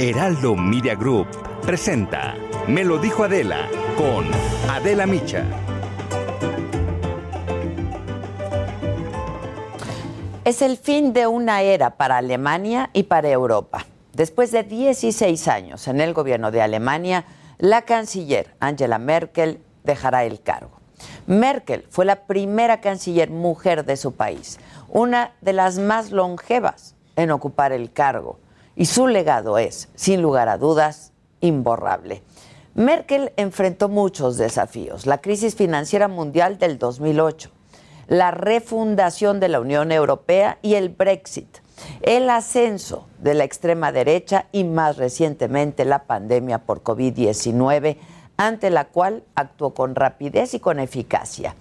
Heraldo Media Group presenta Me lo dijo Adela con Adela Micha. Es el fin de una era para Alemania y para Europa. Después de 16 años en el gobierno de Alemania, la canciller Angela Merkel dejará el cargo. Merkel fue la primera canciller mujer de su país, una de las más longevas en ocupar el cargo, y su legado es, sin lugar a dudas, imborrable. Merkel enfrentó muchos desafíos, la crisis financiera mundial del 2008, la refundación de la Unión Europea y el Brexit, el ascenso de la extrema derecha y más recientemente la pandemia por COVID-19, ante la cual actuó con rapidez y con eficacia.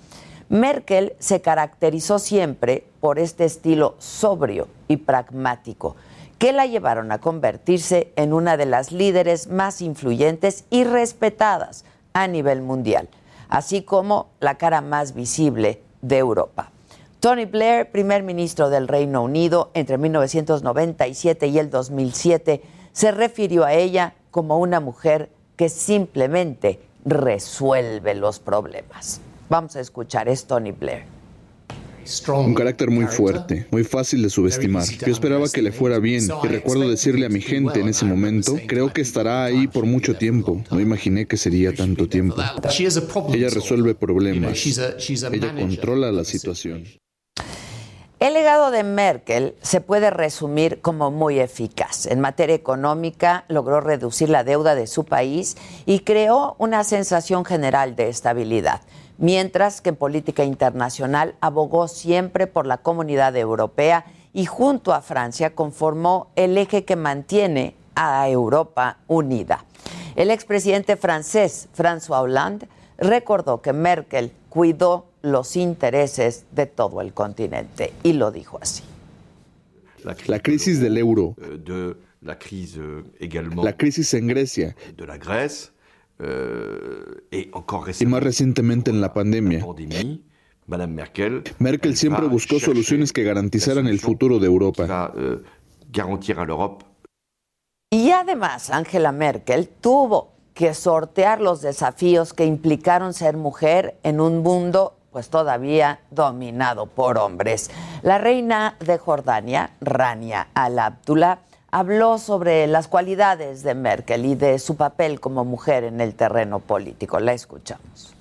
Merkel se caracterizó siempre por este estilo sobrio y pragmático que la llevaron a convertirse en una de las líderes más influyentes y respetadas a nivel mundial, así como la cara más visible de Europa. Tony Blair, primer ministro del Reino Unido entre 1997 y el 2007, se refirió a ella como una mujer que simplemente resuelve los problemas. Vamos a escuchar, es Tony Blair. Un carácter muy fuerte, muy fácil de subestimar. Yo esperaba que le fuera bien y recuerdo decirle a mi gente en ese momento, creo que estará ahí por mucho tiempo. No imaginé que sería tanto tiempo. Ella resuelve problemas. Ella controla la situación. El legado de Merkel se puede resumir como muy eficaz. En materia económica logró reducir la deuda de su país y creó una sensación general de estabilidad, mientras que en política internacional abogó siempre por la comunidad europea y junto a Francia conformó el eje que mantiene a Europa unida. El expresidente francés François Hollande recordó que Merkel cuidó los intereses de todo el continente y lo dijo así. La crisis del euro, la crisis en Grecia y más recientemente en la pandemia. Merkel siempre buscó soluciones que garantizaran el futuro de Europa. Y además, Angela Merkel tuvo que sortear los desafíos que implicaron ser mujer en un mundo pues todavía dominado por hombres. La reina de Jordania, Rania al-Abdullah, habló sobre las cualidades de Merkel y de su papel como mujer en el terreno político. La escuchamos.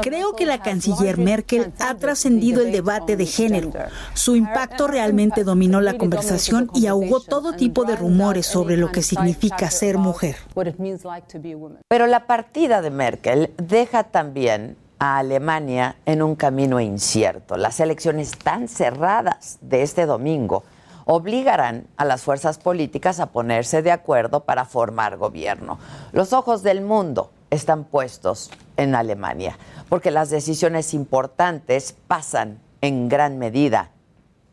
Creo que la canciller Merkel ha trascendido el debate de género. Su impacto realmente dominó la conversación y ahogó todo tipo de rumores sobre lo que significa ser mujer. Pero la partida de Merkel deja también a Alemania en un camino incierto. Las elecciones tan cerradas de este domingo obligarán a las fuerzas políticas a ponerse de acuerdo para formar gobierno. Los ojos del mundo están puestos en Alemania, porque las decisiones importantes pasan en gran medida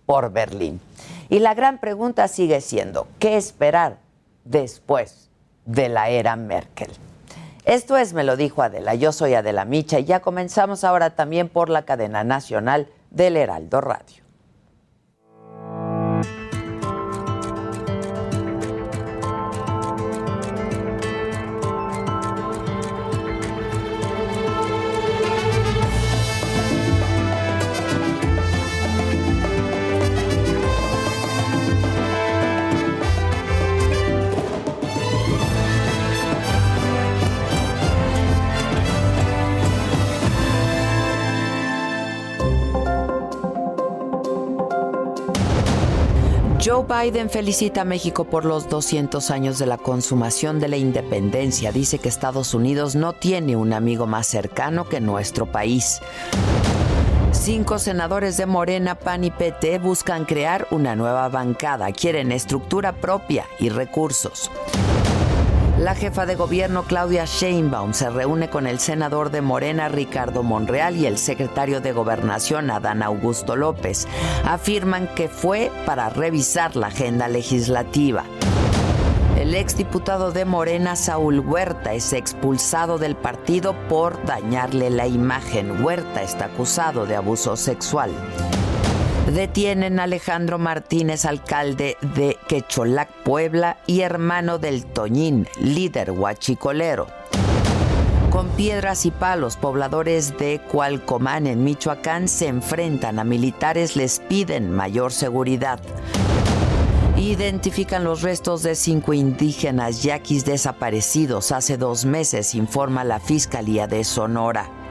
por Berlín. Y la gran pregunta sigue siendo, ¿qué esperar después de la era Merkel? Esto es, me lo dijo Adela, yo soy Adela Micha y ya comenzamos ahora también por la cadena nacional del Heraldo Radio. Biden felicita a México por los 200 años de la consumación de la independencia. Dice que Estados Unidos no tiene un amigo más cercano que nuestro país. Cinco senadores de Morena, PAN y PT buscan crear una nueva bancada. Quieren estructura propia y recursos. La jefa de gobierno Claudia Sheinbaum se reúne con el senador de Morena Ricardo Monreal y el secretario de Gobernación Adán Augusto López. Afirman que fue para revisar la agenda legislativa. El exdiputado de Morena, Saúl Huerta, es expulsado del partido por dañarle la imagen. Huerta está acusado de abuso sexual. Detienen a Alejandro Martínez, alcalde de Quecholac, Puebla, y hermano del Toñín, líder huachicolero. Con piedras y palos, pobladores de Cualcomán, en Michoacán, se enfrentan a militares, les piden mayor seguridad. Identifican los restos de cinco indígenas yaquis desaparecidos hace dos meses, informa la Fiscalía de Sonora.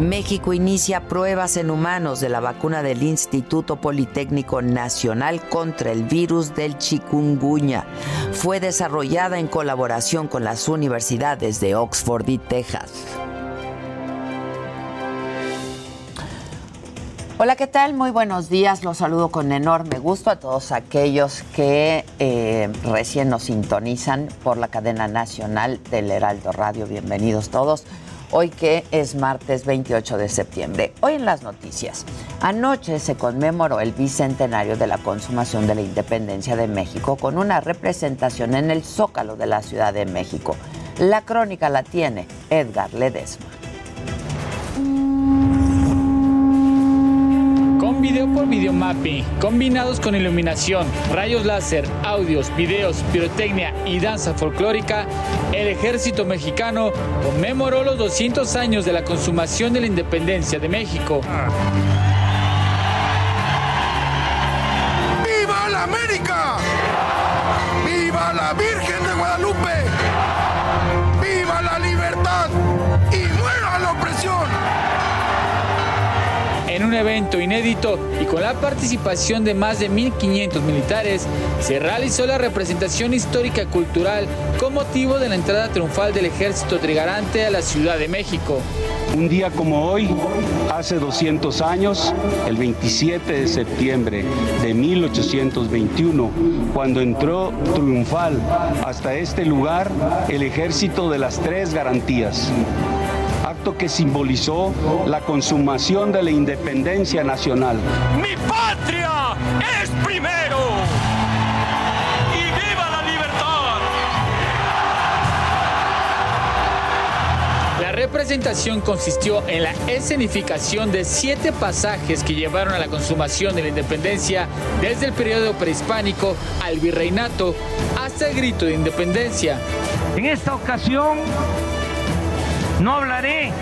México inicia pruebas en humanos de la vacuna del Instituto Politécnico Nacional contra el virus del chikungunya. Fue desarrollada en colaboración con las universidades de Oxford y Texas. Hola, ¿qué tal? Muy buenos días. Los saludo con enorme gusto a todos aquellos que eh, recién nos sintonizan por la cadena nacional del Heraldo Radio. Bienvenidos todos hoy que es martes 28 de septiembre. Hoy en las noticias. Anoche se conmemoró el bicentenario de la consumación de la independencia de México con una representación en el Zócalo de la Ciudad de México. La crónica la tiene Edgar Ledesma. Video por videomapping, combinados con iluminación, rayos láser, audios, videos, pirotecnia y danza folclórica, el ejército mexicano conmemoró los 200 años de la consumación de la independencia de México. ¡Viva la América! ¡Viva la Virgen de Guadalupe! ¡Viva la libertad! Un evento inédito y con la participación de más de 1.500 militares, se realizó la representación histórica cultural con motivo de la entrada triunfal del ejército trigarante a la Ciudad de México. Un día como hoy, hace 200 años, el 27 de septiembre de 1821, cuando entró triunfal hasta este lugar el ejército de las tres garantías acto que simbolizó la consumación de la independencia nacional. ¡Mi patria es primero! ¡Y viva la libertad! La representación consistió en la escenificación de siete pasajes que llevaron a la consumación de la independencia desde el periodo prehispánico al virreinato hasta el grito de independencia. En esta ocasión no hablaré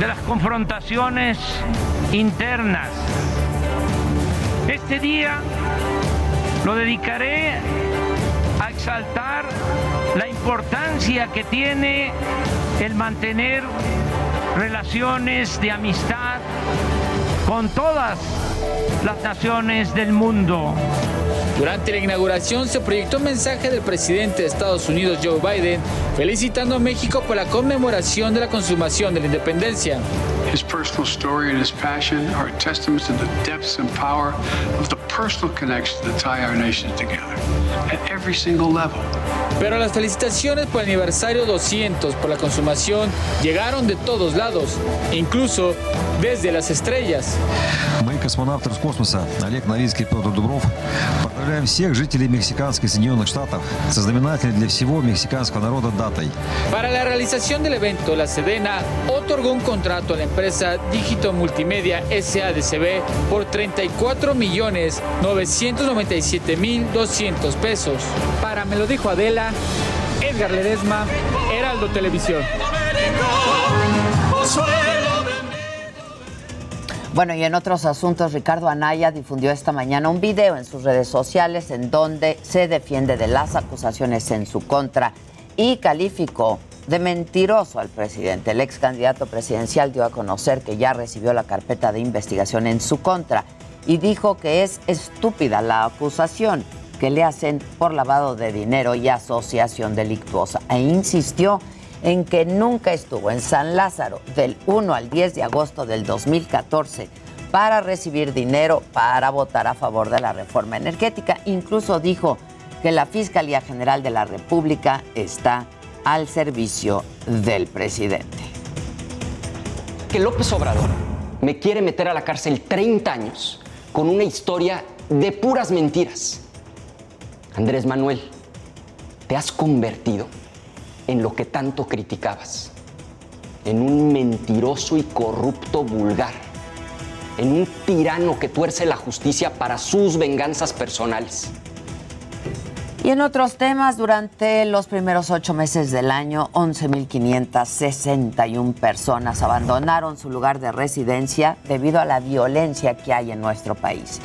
de las confrontaciones internas. Este día lo dedicaré a exaltar la importancia que tiene el mantener relaciones de amistad con todas las naciones del mundo. Durante la inauguración se proyectó un mensaje del presidente de Estados Unidos, Joe Biden, felicitando a México por la conmemoración de la consumación de la independencia. His personal story and his passion are testaments to the depths and power of the personal connections that tie our nations together at every single level. Pero las felicitaciones por el aniversario 200 por la consumación llegaron de todos lados, incluso desde las estrellas. Мы, космонавты космоса Олег Новицкий и Петр Дубров, поздравляем всех жителей мексиканских Соединенных Штатов со знаменательной для всего мексиканского народа датой. Para la realización del evento, la Sedena otorgó un contrato a la empresa Dígito Multimedia SADCB por 34 millones 997 mil 200 pesos. Para Me lo dijo Adela, Edgar Ledesma, Heraldo Televisión. Bueno, y en otros asuntos, Ricardo Anaya difundió esta mañana un video en sus redes sociales en donde se defiende de las acusaciones en su contra y calificó de mentiroso al presidente. El ex candidato presidencial dio a conocer que ya recibió la carpeta de investigación en su contra y dijo que es estúpida la acusación que le hacen por lavado de dinero y asociación delictuosa. E insistió en que nunca estuvo en San Lázaro del 1 al 10 de agosto del 2014 para recibir dinero para votar a favor de la reforma energética. Incluso dijo que la Fiscalía General de la República está al servicio del presidente. Que López Obrador me quiere meter a la cárcel 30 años con una historia de puras mentiras. Andrés Manuel, te has convertido en lo que tanto criticabas, en un mentiroso y corrupto vulgar, en un tirano que tuerce la justicia para sus venganzas personales. Y en otros temas, durante los primeros ocho meses del año, 11.561 personas abandonaron su lugar de residencia debido a la violencia que hay en nuestro país.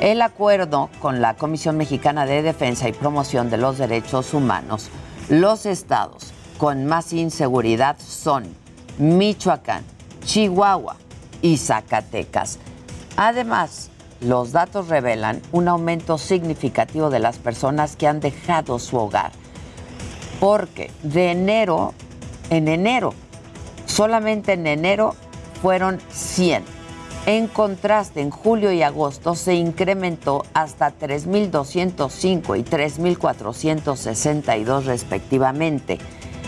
El acuerdo con la Comisión Mexicana de Defensa y Promoción de los Derechos Humanos, los estados con más inseguridad son Michoacán, Chihuahua y Zacatecas. Además, los datos revelan un aumento significativo de las personas que han dejado su hogar. Porque de enero, en enero, solamente en enero fueron 100. En contraste, en julio y agosto se incrementó hasta 3.205 y 3.462 respectivamente.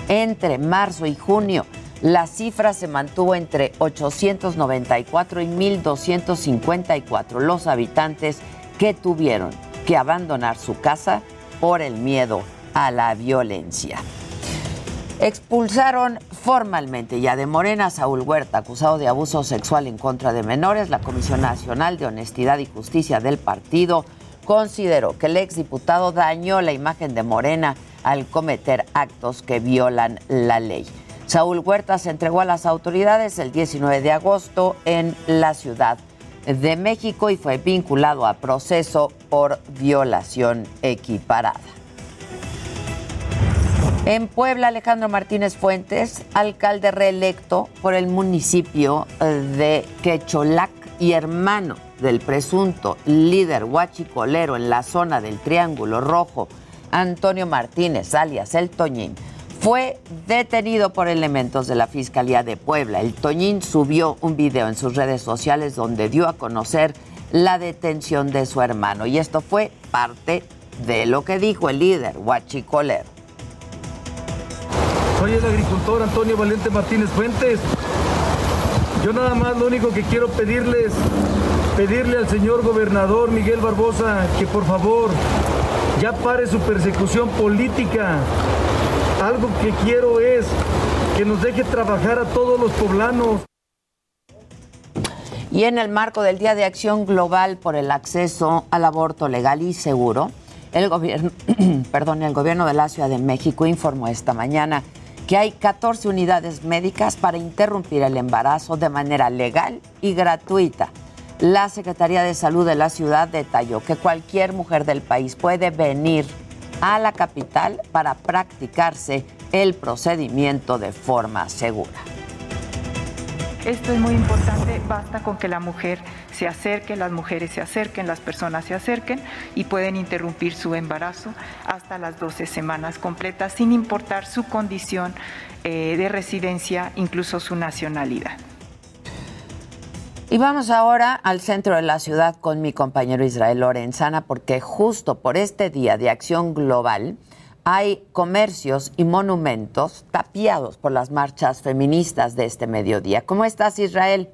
Entre marzo y junio, la cifra se mantuvo entre 894 y 1.254 los habitantes que tuvieron que abandonar su casa por el miedo a la violencia. Expulsaron formalmente ya de Morena Saúl Huerta, acusado de abuso sexual en contra de menores. La Comisión Nacional de Honestidad y Justicia del partido consideró que el exdiputado dañó la imagen de Morena al cometer actos que violan la ley. Saúl Huerta se entregó a las autoridades el 19 de agosto en la Ciudad de México y fue vinculado a proceso por violación equiparada. En Puebla, Alejandro Martínez Fuentes, alcalde reelecto por el municipio de Quecholac y hermano del presunto líder huachicolero en la zona del Triángulo Rojo, Antonio Martínez, alias El Toñín, fue detenido por elementos de la Fiscalía de Puebla. El Toñín subió un video en sus redes sociales donde dio a conocer la detención de su hermano y esto fue parte de lo que dijo el líder Huachicolero. Soy el agricultor Antonio Valente Martínez Fuentes. Yo nada más lo único que quiero pedirles, pedirle al señor gobernador Miguel Barbosa que por favor ya pare su persecución política algo que quiero es que nos deje trabajar a todos los poblanos. Y en el marco del Día de Acción Global por el acceso al aborto legal y seguro, el gobierno, perdón, el gobierno de la Ciudad de México informó esta mañana que hay 14 unidades médicas para interrumpir el embarazo de manera legal y gratuita. La Secretaría de Salud de la ciudad detalló que cualquier mujer del país puede venir a la capital para practicarse el procedimiento de forma segura. Esto es muy importante, basta con que la mujer se acerque, las mujeres se acerquen, las personas se acerquen y pueden interrumpir su embarazo hasta las 12 semanas completas, sin importar su condición eh, de residencia, incluso su nacionalidad. Y vamos ahora al centro de la ciudad con mi compañero Israel Lorenzana, porque justo por este día de acción global hay comercios y monumentos tapiados por las marchas feministas de este mediodía. ¿Cómo estás, Israel?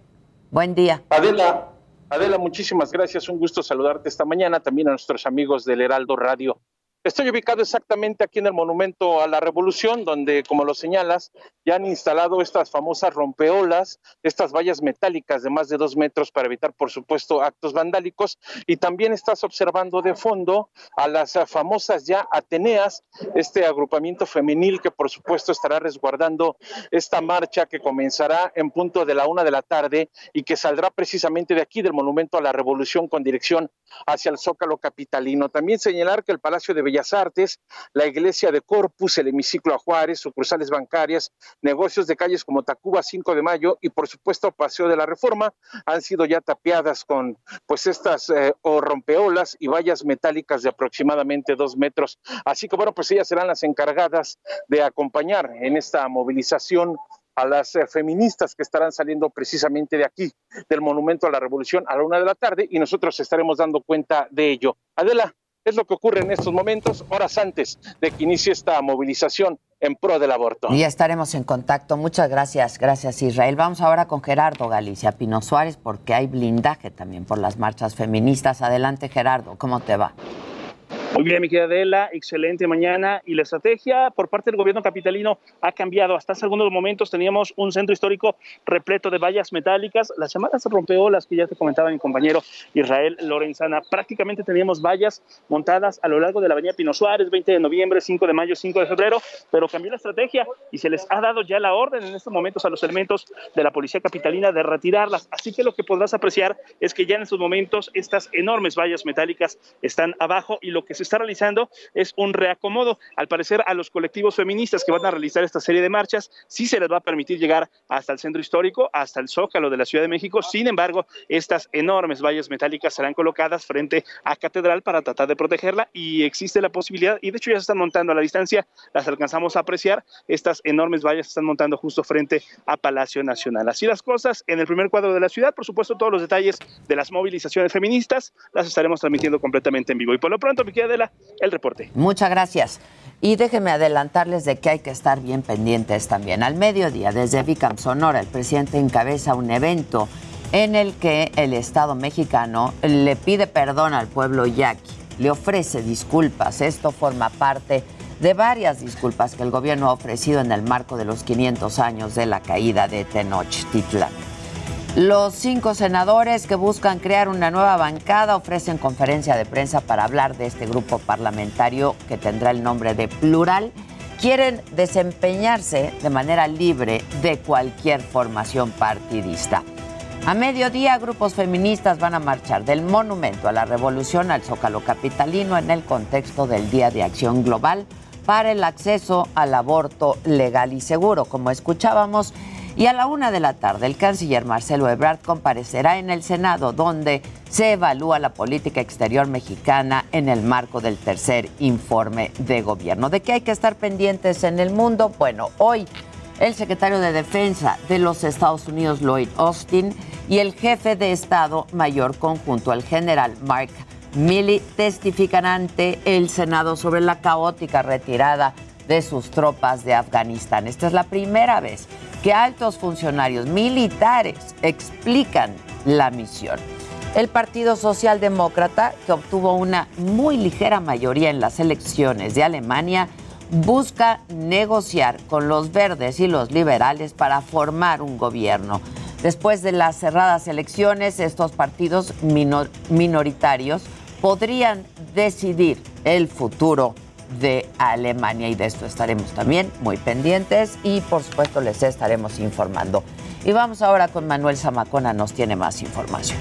Buen día. Adela, Adela, muchísimas gracias. Un gusto saludarte esta mañana, también a nuestros amigos del Heraldo Radio. Estoy ubicado exactamente aquí en el Monumento a la Revolución, donde, como lo señalas, ya han instalado estas famosas rompeolas, estas vallas metálicas de más de dos metros para evitar, por supuesto, actos vandálicos. Y también estás observando de fondo a las famosas ya Ateneas, este agrupamiento femenil que, por supuesto, estará resguardando esta marcha que comenzará en punto de la una de la tarde y que saldrá precisamente de aquí, del Monumento a la Revolución, con dirección hacia el Zócalo Capitalino. También señalar que el Palacio de Bellas Artes, la iglesia de Corpus, el hemiciclo a Juárez, sucursales bancarias, negocios de calles como Tacuba 5 de Mayo y por supuesto Paseo de la Reforma han sido ya tapiadas con pues estas eh, o rompeolas y vallas metálicas de aproximadamente dos metros. Así que bueno, pues ellas serán las encargadas de acompañar en esta movilización a las eh, feministas que estarán saliendo precisamente de aquí, del Monumento a la Revolución, a la una de la tarde, y nosotros estaremos dando cuenta de ello. Adela, es lo que ocurre en estos momentos, horas antes de que inicie esta movilización en pro del aborto. Y estaremos en contacto. Muchas gracias, gracias Israel. Vamos ahora con Gerardo Galicia Pino Suárez, porque hay blindaje también por las marchas feministas. Adelante, Gerardo, ¿cómo te va? Muy bien, mi querida Adela, excelente mañana. Y la estrategia por parte del gobierno capitalino ha cambiado. Hasta hace algunos momentos teníamos un centro histórico repleto de vallas metálicas, las llamadas rompeolas que ya te comentaba mi compañero Israel Lorenzana. Prácticamente teníamos vallas montadas a lo largo de la avenida Pino Suárez, 20 de noviembre, 5 de mayo, 5 de febrero, pero cambió la estrategia y se les ha dado ya la orden en estos momentos a los elementos de la policía capitalina de retirarlas. Así que lo que podrás apreciar es que ya en estos momentos estas enormes vallas metálicas están abajo y lo que se está realizando es un reacomodo. Al parecer, a los colectivos feministas que van a realizar esta serie de marchas, sí se les va a permitir llegar hasta el centro histórico, hasta el Zócalo de la Ciudad de México. Sin embargo, estas enormes vallas metálicas serán colocadas frente a Catedral para tratar de protegerla y existe la posibilidad, y de hecho ya se están montando a la distancia, las alcanzamos a apreciar, estas enormes vallas se están montando justo frente a Palacio Nacional. Así las cosas, en el primer cuadro de la ciudad, por supuesto, todos los detalles de las movilizaciones feministas las estaremos transmitiendo completamente en vivo. Y por lo pronto, me queda el reporte. Muchas gracias. Y déjenme adelantarles de que hay que estar bien pendientes también. Al mediodía, desde Vicam Sonora, el presidente encabeza un evento en el que el Estado mexicano le pide perdón al pueblo yaqui, le ofrece disculpas. Esto forma parte de varias disculpas que el gobierno ha ofrecido en el marco de los 500 años de la caída de Tenochtitlan. Los cinco senadores que buscan crear una nueva bancada ofrecen conferencia de prensa para hablar de este grupo parlamentario que tendrá el nombre de Plural. Quieren desempeñarse de manera libre de cualquier formación partidista. A mediodía, grupos feministas van a marchar del Monumento a la Revolución al Zócalo Capitalino en el contexto del Día de Acción Global para el acceso al aborto legal y seguro. Como escuchábamos, y a la una de la tarde, el canciller Marcelo Ebrard comparecerá en el Senado, donde se evalúa la política exterior mexicana en el marco del tercer informe de gobierno. ¿De qué hay que estar pendientes en el mundo? Bueno, hoy el secretario de Defensa de los Estados Unidos, Lloyd Austin, y el jefe de Estado Mayor Conjunto, el general Mark Milley, testifican ante el Senado sobre la caótica retirada de sus tropas de Afganistán. Esta es la primera vez que altos funcionarios militares explican la misión. El Partido Socialdemócrata, que obtuvo una muy ligera mayoría en las elecciones de Alemania, busca negociar con los verdes y los liberales para formar un gobierno. Después de las cerradas elecciones, estos partidos minoritarios podrían decidir el futuro de Alemania y de esto estaremos también muy pendientes y por supuesto les estaremos informando. Y vamos ahora con Manuel Zamacona, nos tiene más información.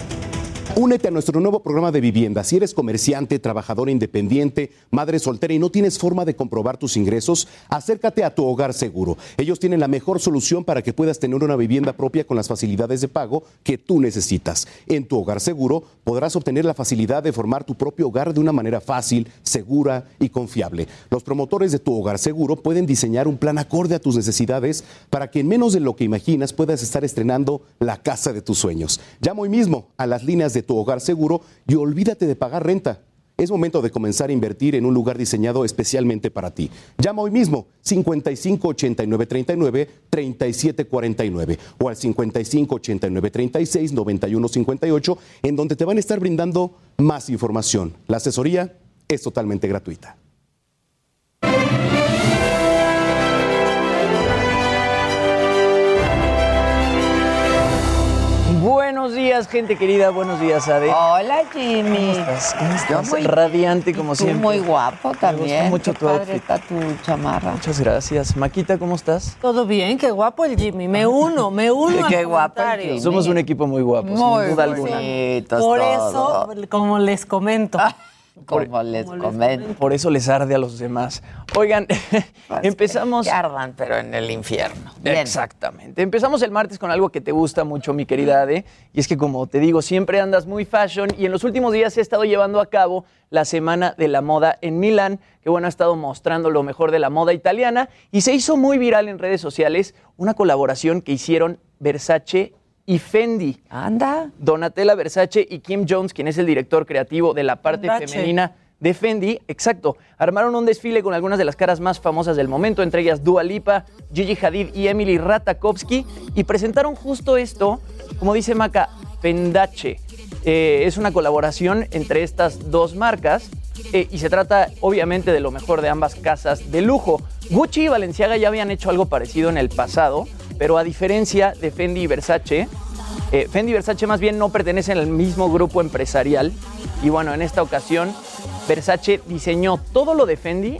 Únete a nuestro nuevo programa de vivienda. Si eres comerciante, trabajador independiente, madre soltera y no tienes forma de comprobar tus ingresos, acércate a tu hogar seguro. Ellos tienen la mejor solución para que puedas tener una vivienda propia con las facilidades de pago que tú necesitas. En tu hogar seguro podrás obtener la facilidad de formar tu propio hogar de una manera fácil, segura y confiable. Los promotores de tu hogar seguro pueden diseñar un plan acorde a tus necesidades para que en menos de lo que imaginas puedas estar estrenando la casa de tus sueños. Llamo hoy mismo a las líneas de tu hogar seguro y olvídate de pagar renta. Es momento de comenzar a invertir en un lugar diseñado especialmente para ti. Llama hoy mismo 55 89 39 37 49 o al 55 89 36 91 58 en donde te van a estar brindando más información. La asesoría es totalmente gratuita. Buenos días, gente querida. Buenos días, Ade. Hola, Jimmy. ¿Cómo estás? ¿Cómo estás? muy, Radiante como siempre. Muy guapo también. Me gusta mucho tu padre está tu chamarra. Muchas gracias. Maquita, ¿cómo estás? Todo bien, qué guapo el Jimmy. Me uno, me uno. qué guapo Somos un equipo muy guapo, muy sin duda alguna. Por eso, como les comento. Como les comento. Por eso les arde a los demás. Oigan, empezamos. Que ardan, pero en el infierno. Bien. Exactamente. Empezamos el martes con algo que te gusta mucho, mi querida Ade. Y es que, como te digo, siempre andas muy fashion. Y en los últimos días he estado llevando a cabo la Semana de la Moda en Milán. Que bueno, ha estado mostrando lo mejor de la moda italiana. Y se hizo muy viral en redes sociales una colaboración que hicieron Versace y Fendi. Anda. Donatella Versace y Kim Jones, quien es el director creativo de la parte femenina de Fendi, exacto, armaron un desfile con algunas de las caras más famosas del momento, entre ellas Dua Lipa, Gigi Hadid y Emily Ratajkowski, y presentaron justo esto, como dice Maca, Fendache. Eh, es una colaboración entre estas dos marcas eh, y se trata obviamente de lo mejor de ambas casas de lujo. Gucci y Balenciaga ya habían hecho algo parecido en el pasado, pero a diferencia de Fendi y Versace, eh, Fendi y Versace más bien no pertenecen al mismo grupo empresarial. Y bueno, en esta ocasión, Versace diseñó todo lo de Fendi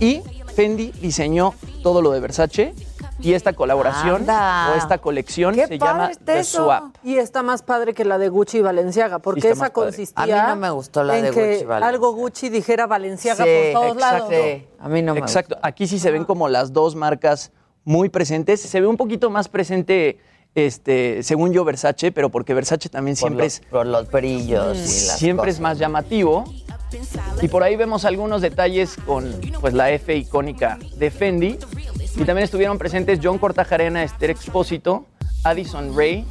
y Fendi diseñó todo lo de Versace. Y esta colaboración Anda. o esta colección Qué se llama The eso. Swap. Y está más padre que la de Gucci y Valenciaga, porque esa padre. consistía A mí no me gustó la en de que Gucci y Valenciaga. algo Gucci dijera Valenciaga Sí, por todos lados. Sí, a mí no me Exacto. Aquí sí se ven como las dos marcas muy presentes. Se ve un poquito más presente, este, según yo, Versace, pero porque Versace también Por siempre los- es. por los brillos y las Siempre es más llamativo. Y por ahí vemos algunos detalles con pues, la F icónica de Fendi. Y también estuvieron presentes John Cortajarena, Esther Expósito, Addison Ray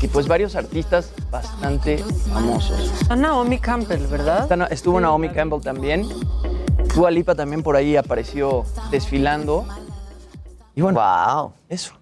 y pues varios artistas bastante famosos. Está Naomi Campbell, ¿verdad? Está- Estuvo Naomi Campbell también. Dua Lipa también por ahí apareció desfilando. Y bueno, wow. eso.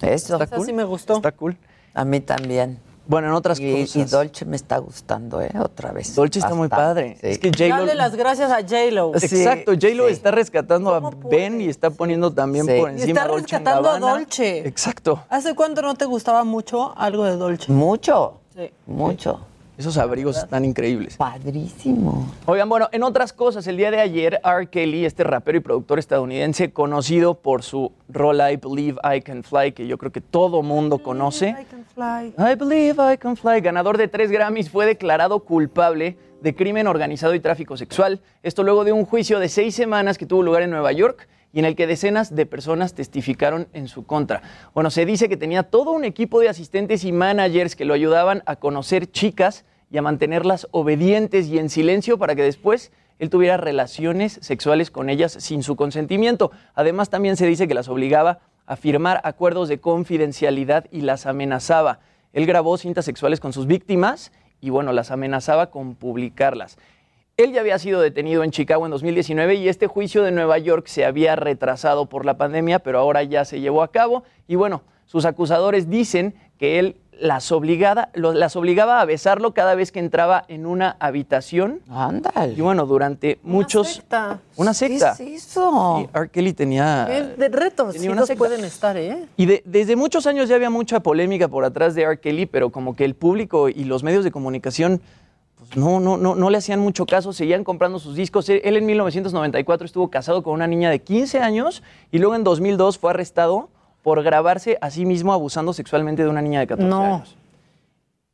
Eso. Está cool. sí me gustó. Está cool. A mí también. Bueno, en otras Y, cosas. y Dolce me está gustando, ¿eh? Otra vez. Dolce está muy padre. sí. Es que J-Lo... Dale las gracias a J-Lo. Exacto, J-Lo está rescatando a Ben y está poniendo también Sí. por Y encima está a Dolce rescatando a. Dolce. Exacto. ¿Hace cuánto no te gustaba mucho algo de Dolce? Mucho. Sí. Mucho. Esos abrigos están increíbles. Padrísimo. Oigan, bueno, en otras cosas, el día de ayer, R. Kelly, este rapero y productor estadounidense, conocido por su rola I Believe I Can Fly, que yo creo que todo mundo conoce. I Believe I Can Fly, ganador de tres Grammys, fue declarado culpable de crimen organizado y tráfico sexual. Esto luego de un juicio de seis semanas que tuvo lugar en Nueva York y en el que decenas de personas testificaron en su contra. Bueno, se dice que tenía todo un equipo de asistentes y managers que lo ayudaban a conocer chicas y a mantenerlas obedientes y en silencio para que después él tuviera relaciones sexuales con ellas sin su consentimiento. Además, también se dice que las obligaba a firmar acuerdos de confidencialidad y las amenazaba. Él grabó cintas sexuales con sus víctimas y bueno, las amenazaba con publicarlas. Él ya había sido detenido en Chicago en 2019 y este juicio de Nueva York se había retrasado por la pandemia, pero ahora ya se llevó a cabo. Y bueno, sus acusadores dicen que él las, obligada, lo- las obligaba a besarlo cada vez que entraba en una habitación. Ándale. Y bueno, durante muchos... secta. Una secta. ¿Qué es eso? Y R. Kelly tenía... De retos tenía sí una secta. pueden estar, ¿eh? Y de- desde muchos años ya había mucha polémica por atrás de R. Kelly, pero como que el público y los medios de comunicación pues no, no, no, no le hacían mucho caso, seguían comprando sus discos. Él, él en 1994 estuvo casado con una niña de 15 años y luego en 2002 fue arrestado por grabarse a sí mismo abusando sexualmente de una niña de 14 No. años.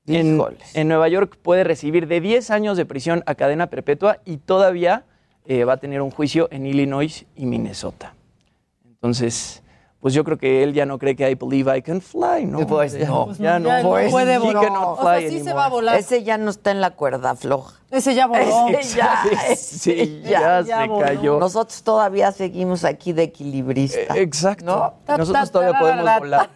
En, en Nueva York puede recibir de 10 años de prisión a cadena perpetua y todavía eh, va a tener un juicio en Illinois y Minnesota. Entonces, pues yo creo que él ya no cree que I believe I can fly, ¿no? Pues ya, no. ya no, Ya no Pues, puede volar. O sea, sí se anymore. va a volar. Ese ya no está en la cuerda floja. Ese ya voló. Ese ya, Sí, ya se voló. cayó. Nosotros todavía seguimos aquí de equilibrista. Eh, Exacto. ¿No? Nosotros todavía podemos volar.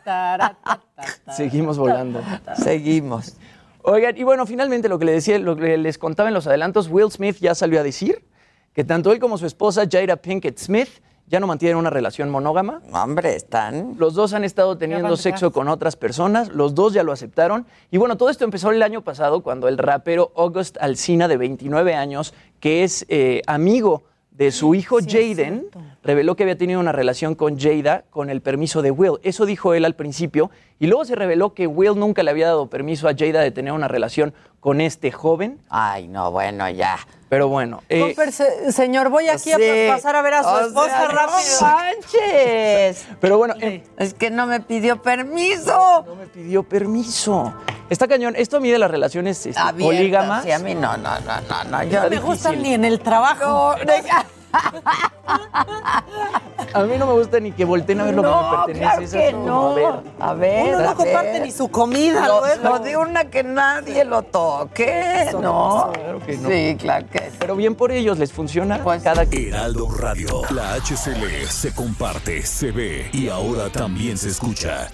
Seguimos volando. Seguimos. Oigan, y bueno, finalmente lo que, les decía, lo que les contaba en los adelantos, Will Smith ya salió a decir que tanto él como su esposa, Jada Pinkett Smith, ya no mantienen una relación monógama. Hombre, están. Los dos han estado teniendo sexo con otras personas, los dos ya lo aceptaron. Y bueno, todo esto empezó el año pasado cuando el rapero August Alsina, de 29 años, que es eh, amigo de su hijo Jaden, reveló que había tenido una relación con Jada con el permiso de Will. Eso dijo él al principio Y luego se reveló que Will nunca le había dado permiso a Jada de tener una relación con este joven. Ay, no, bueno, ya. Pero bueno. eh, señor, voy aquí Sí. a pasar a ver a su O esposa sea, no rápido. manches. pero bueno, em, Es que no me pidió permiso. no me pidió permiso. Está cañón. Esto mide las relaciones este, polígamas. Sí, a mí no, no, no, no, no. Yo No me gustan ni en el trabajo. A mí no me gusta ni que volteen a ver lo que me No, pertenece. claro que como, no. A ver. A ver, Uno a no comparte ver. ni su comida. Lo, luego. lo de una que nadie lo toque, ¿no? Claro que no. Sí, claro que Pero bien por ellos, les funciona cada que... Heraldo Radio. La HCL se comparte, se ve y ahora también se escucha.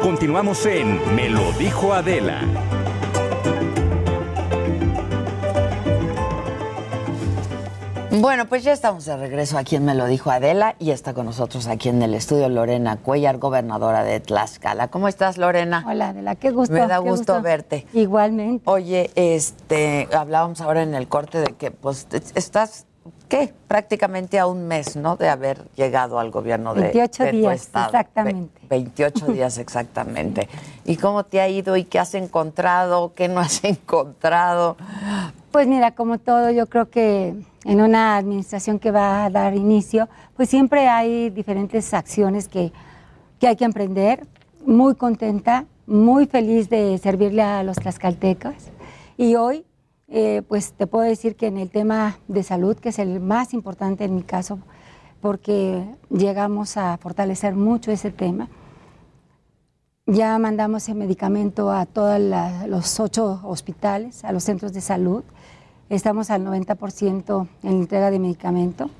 Continuamos en Me lo dijo Adela. Bueno, pues ya estamos de regreso aquí en Me lo dijo Adela y está con nosotros aquí en el estudio Lorena Cuellar, gobernadora de Tlaxcala. ¿Cómo estás, Lorena? Hola, Adela, qué gusto. Me da qué gusto, verte. Igualmente. Oye, este, hablábamos ahora en el corte de que pues estás ¿qué? Prácticamente a un mes, ¿no? De haber llegado al gobierno de, 28 de tu días, estado. exactamente. Ve- 28 días exactamente. ¿Y cómo te ha ido y qué has encontrado, qué no has encontrado? Pues mira, como todo, yo creo que en una administración que va a dar inicio, pues siempre hay diferentes acciones que, que hay que emprender. Muy contenta, muy feliz de servirle a los tlaxcaltecas. Y hoy, eh, pues te puedo decir que en el tema de salud, que es el más importante en mi caso, porque llegamos a fortalecer mucho ese tema. Ya mandamos el medicamento a todos los ocho hospitales, a los centros de salud. Estamos al 90% en entrega de medicamento.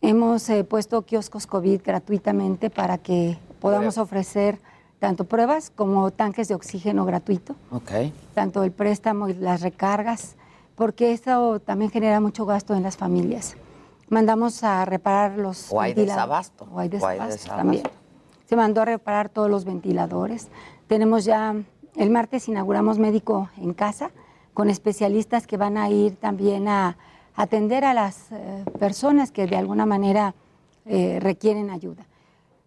Hemos eh, puesto kioscos COVID gratuitamente para que podamos ofrecer tanto pruebas como tanques de oxígeno gratuito, Ok. tanto el préstamo y las recargas, porque eso también genera mucho gasto en las familias. Mandamos a reparar los O hay desabasto. O hay O hay desabasto desabasto. también. Se mandó a reparar todos los ventiladores. Tenemos ya, el martes inauguramos médico en casa con especialistas que van a ir también a atender a las eh, personas que de alguna manera eh, requieren ayuda.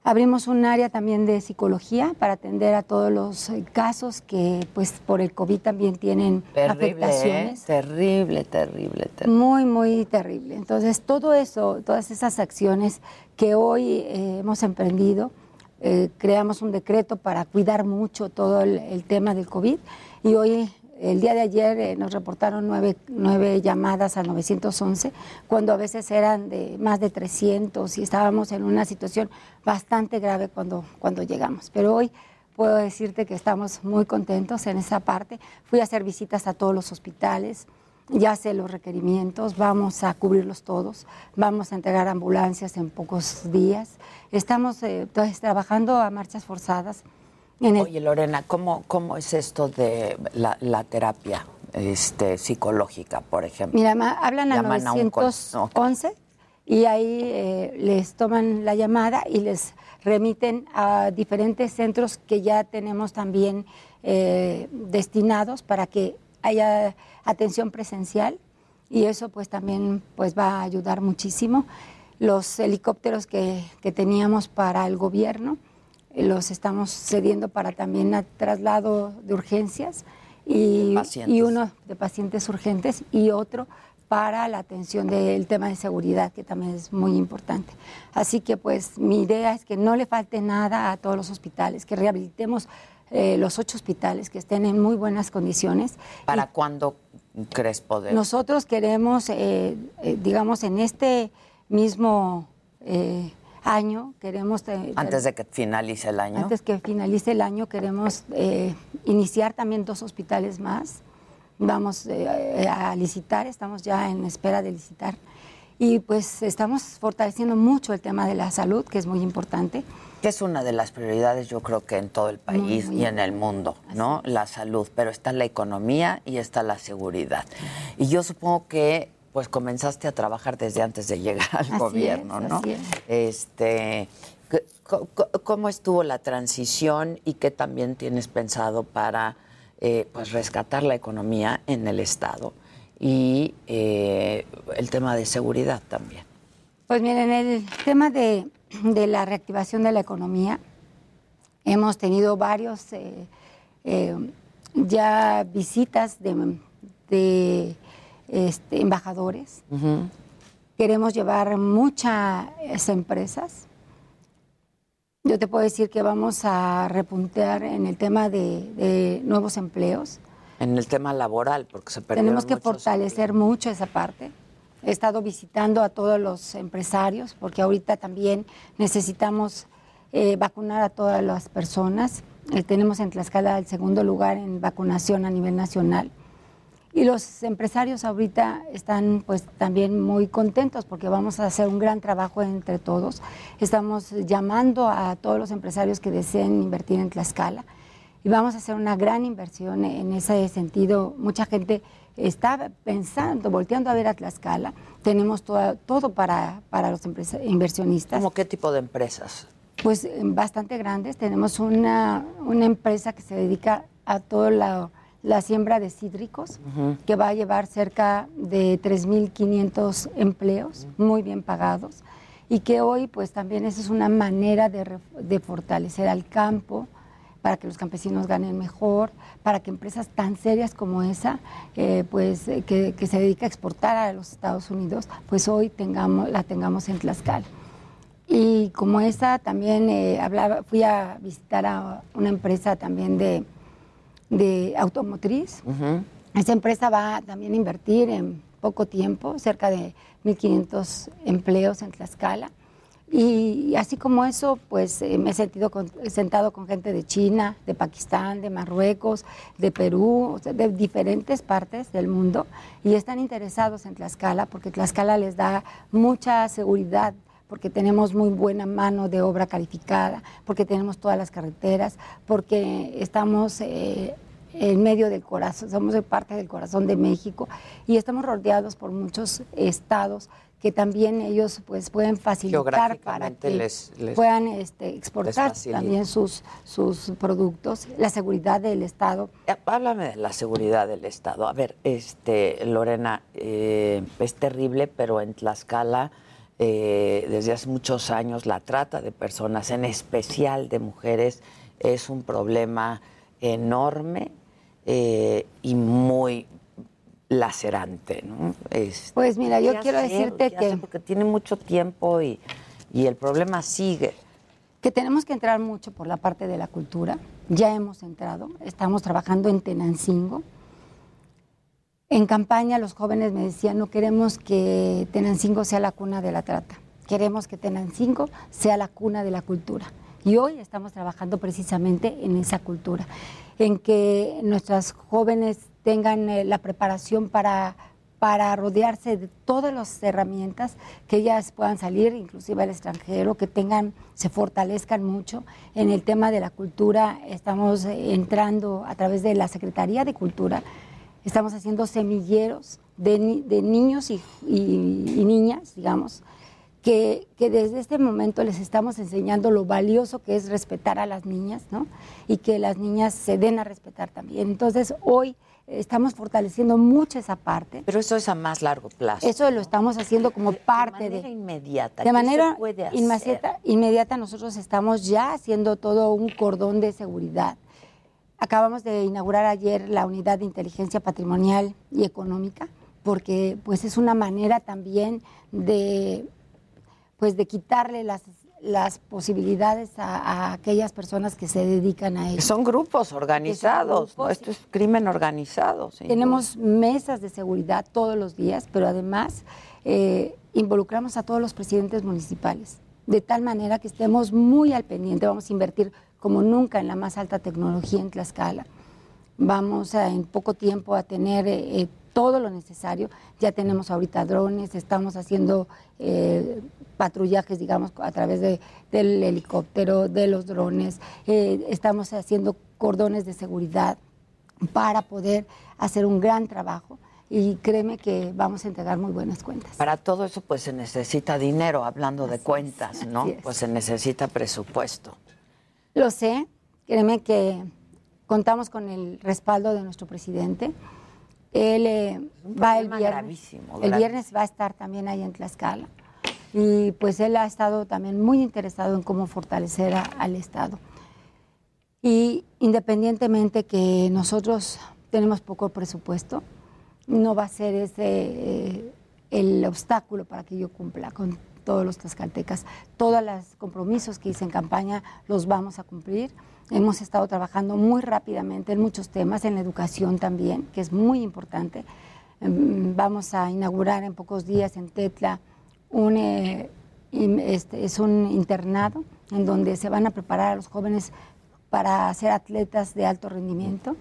Abrimos un área también de psicología para atender a todos los eh, casos que pues por el COVID también tienen Terrible, ¿eh? afectaciones. terrible, terrible, terrible. Muy, muy terrible. Entonces, todo eso, todas esas acciones que hoy eh, hemos emprendido, eh, creamos un decreto para cuidar mucho todo el, el tema del COVID y hoy, el día de ayer, eh, nos reportaron nueve, nueve llamadas a 911, cuando a veces eran de más de 300 y estábamos en una situación bastante grave cuando, cuando llegamos. Pero hoy puedo decirte que estamos muy contentos en esa parte. Fui a hacer visitas a todos los hospitales, ya sé los requerimientos, vamos a cubrirlos todos, vamos a entregar ambulancias en pocos días. Estamos eh, trabajando a marchas forzadas. El, Oye, Lorena, ¿cómo, cómo es esto de la, la terapia este, psicológica, por ejemplo? Mira, ma- hablan a Llaman a un 911 y ahí eh, les toman la llamada y les remiten a diferentes centros que ya tenemos también eh, destinados para que haya atención presencial y eso pues también pues va a ayudar muchísimo. Los helicópteros que, que teníamos para el gobierno los estamos cediendo para también a traslado de urgencias y, uno de pacientes urgentes y otro para la atención del tema de seguridad, que también es muy importante. Así que pues mi idea es que no le falte nada a todos los hospitales, que rehabilitemos eh, los ocho hospitales, que estén en muy buenas condiciones. ¿Para cuándo crees poder? Nosotros queremos, eh, eh, digamos, en este mismo año, queremos... eh, Antes de que finalice el año. antes que finalice el año queremos eh, iniciar también dos hospitales más. Vamos eh, a licitar, estamos ya en espera de licitar. Y pues estamos fortaleciendo mucho el tema de la salud, que es muy importante. Que es una de las prioridades, yo creo que en todo el país Muy, y en el mundo, ¿no? La salud, pero está la economía y está la seguridad. Y yo supongo que pues comenzaste a trabajar desde antes de llegar al Así gobierno, es, ¿no? así es. Este, ¿qué- co- co- ¿cómo estuvo la transición y qué también tienes pensado para eh, pues rescatar la economía en el estado y eh, el tema de seguridad también? Pues miren, el tema de, de la reactivación de la economía. Hemos tenido varios eh, ya visitas de, de, este, embajadores. Queremos llevar muchas empresas. Yo te puedo decir que vamos a repuntear en el tema de, de nuevos empleos. En el tema laboral, porque se Tenemos que fortalecer mucho esa parte. He estado visitando a todos los empresarios porque ahorita también necesitamos eh, vacunar a todas las personas. Eh, tenemos en Tlaxcala el segundo lugar en vacunación a nivel nacional. Y los empresarios ahorita están pues también muy contentos porque vamos a hacer un gran trabajo entre todos. Estamos llamando a todos los empresarios que deseen invertir en Tlaxcala y vamos a hacer una gran inversión en ese sentido. Mucha gente está pensando, volteando a ver a Tlaxcala. Tenemos todo, todo para, para los inversionistas. ¿Cómo qué tipo de empresas? Pues eh, bastante grandes. Tenemos una, una empresa que se dedica a toda la, la siembra de cítricos, que va a llevar cerca de 3.500 empleos muy bien pagados y que hoy pues también esa es una manera de, de fortalecer al campo para que los campesinos ganen mejor, para que empresas tan serias como esa, eh, pues eh, que, que se dedica a exportar a los Estados Unidos, pues hoy tengamos, la tengamos en Tlaxcala. Y como esa también eh, hablaba, fui a visitar a una empresa también de, de automotriz. Esa empresa va también a invertir en poco tiempo, cerca de 1.500 empleos en Tlaxcala. Y así como eso, pues eh, me he sentido con- sentado con gente de China, de Pakistán, de Marruecos, de Perú, o sea, de diferentes partes del mundo y están interesados en Tlaxcala porque Tlaxcala les da mucha seguridad porque tenemos muy buena mano de obra calificada, porque tenemos todas las carreteras, porque estamos eh, en medio del corazón, somos parte del corazón de México y estamos rodeados por muchos estados que también ellos pues pueden facilitar para que les- les- puedan este, exportar también sus, sus productos, la seguridad del Estado. Eh, Háblame de la seguridad del Estado. A ver, este, Lorena, eh, es terrible, pero en Tlaxcala, eh, desde hace muchos años, la trata de personas, en especial de mujeres, es un problema enorme eh, y muy lacerante, ¿no? Este, Pues mira, yo ¿qué quiero hacer? decirte ¿Qué que- hacer? Porque tiene mucho tiempo y, y el problema sigue. que tenemos que entrar mucho por la parte de la cultura. Ya hemos entrado, estamos trabajando en Tenancingo. En campaña los jóvenes me decían, no queremos que Tenancingo sea la cuna de la trata, queremos que Tenancingo sea la cuna de la cultura. Y hoy estamos trabajando precisamente en esa cultura, en que nuestras jóvenes tengan eh, la preparación para, para rodearse de todas las herramientas, que ellas puedan salir inclusive al extranjero, que tengan, se fortalezcan mucho. En el tema de la cultura estamos eh, entrando a través de la Secretaría de Cultura, estamos haciendo semilleros de, ni- de niños y, y- y niñas, digamos, que, que desde este momento les estamos enseñando lo valioso que es respetar a las niñas, ¿no? Y que las niñas se den a respetar también. Entonces, hoy estamos fortaleciendo mucho esa parte. Pero eso es a más largo plazo. Eso lo estamos haciendo como parte de... manera inmediata. De ¿qué manera se puede hacer? inmediata, inmediata nosotros estamos ya haciendo todo un cordón de seguridad. Acabamos de inaugurar ayer la unidad de inteligencia patrimonial y económica, porque pues es una manera también de pues de quitarle las, las posibilidades a, a aquellas personas que se dedican a eso. Son grupos organizados, ¿no? Esto es crimen organizado. Tenemos mesas de seguridad todos los días, pero además eh, involucramos a todos los presidentes municipales, de tal manera que estemos muy al pendiente. Vamos a invertir como nunca en la más alta tecnología en Tlaxcala. Vamos a, en poco tiempo a tener eh, eh, todo lo necesario. Ya tenemos ahorita drones, estamos haciendo eh, patrullajes, digamos, a través de- del helicóptero, de los drones. Eh, estamos haciendo cordones de seguridad para poder hacer un gran trabajo y créeme que vamos a entregar muy buenas cuentas. Para todo eso pues se necesita dinero, hablando de cuentas, ¿no? Pues se necesita presupuesto. Lo sé, créeme que contamos con el respaldo de nuestro presidente. Él eh, va el viernes. gravísimo, el viernes va a estar también ahí en Tlaxcala. y pues él ha estado también muy interesado en cómo fortalecer a- al Estado. Y independientemente que nosotros tenemos poco presupuesto, no va a ser ese eh, el obstáculo para que yo cumpla con todos los tlaxcaltecas. Todos los compromisos que hice en campaña los vamos a cumplir. Hemos estado trabajando muy rápidamente en muchos temas, en la educación también, que es muy importante. Em, Vamos a inaugurar en pocos días en Tetla un, eh, este, es un internado en donde se van a preparar a los jóvenes para ser atletas de alto rendimiento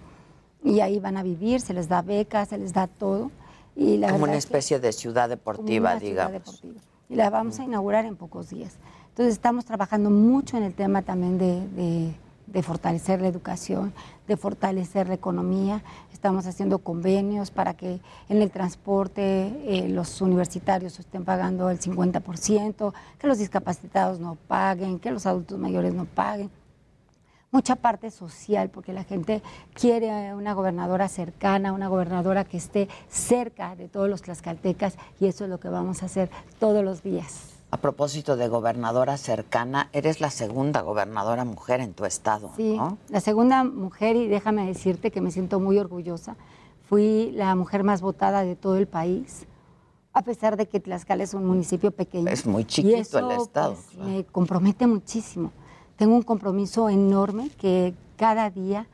y ahí van a vivir, se les da becas, se les da todo. Y la Como una es que- especie de ciudad deportiva, como una ciudad digamos. deportiva. Y la vamos a inaugurar en pocos días. Entonces estamos trabajando mucho en el tema también de, de- de fortalecer la educación, de fortalecer la economía. Estamos haciendo convenios para que en el transporte eh, los universitarios estén pagando el 50%, que los discapacitados no paguen, que los adultos mayores no paguen mucha parte social, porque la gente quiere una gobernadora cercana, una gobernadora que esté cerca de todos los tlaxcaltecas y eso es lo que vamos a hacer todos los días. A propósito de gobernadora cercana, eres la segunda gobernadora mujer en tu estado, Sí, ¿no? la segunda mujer, y déjame decirte que me siento muy orgullosa, fui la mujer más votada de todo el país, a pesar de que Tlaxcala es un municipio pequeño. Es muy Y chiquito eso, el estado. pues, me compromete muchísimo. Tengo un compromiso enorme que cada día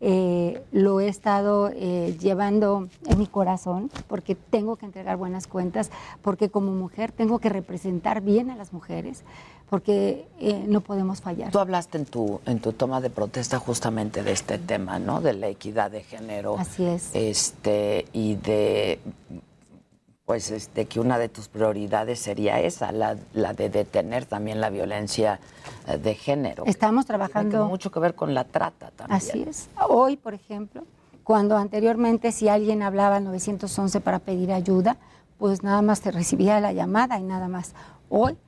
eh, lo he estado eh, llevando en mi corazón porque tengo que entregar buenas cuentas, porque como mujer tengo que representar bien a las mujeres, porque eh, no podemos fallar. Tú hablaste en tu, en tu toma de protesta justamente de este tema, ¿no? De la equidad de género. Así es. Este, y de pues este que una de tus prioridades sería esa, la, la de detener también la violencia eh, de género. Estamos Tiene trabajando. mucho que ver con la trata también. Así es. Hoy, por ejemplo, cuando anteriormente si alguien hablaba al 911 para pedir ayuda, pues nada más te recibía la llamada y nada más. Hoy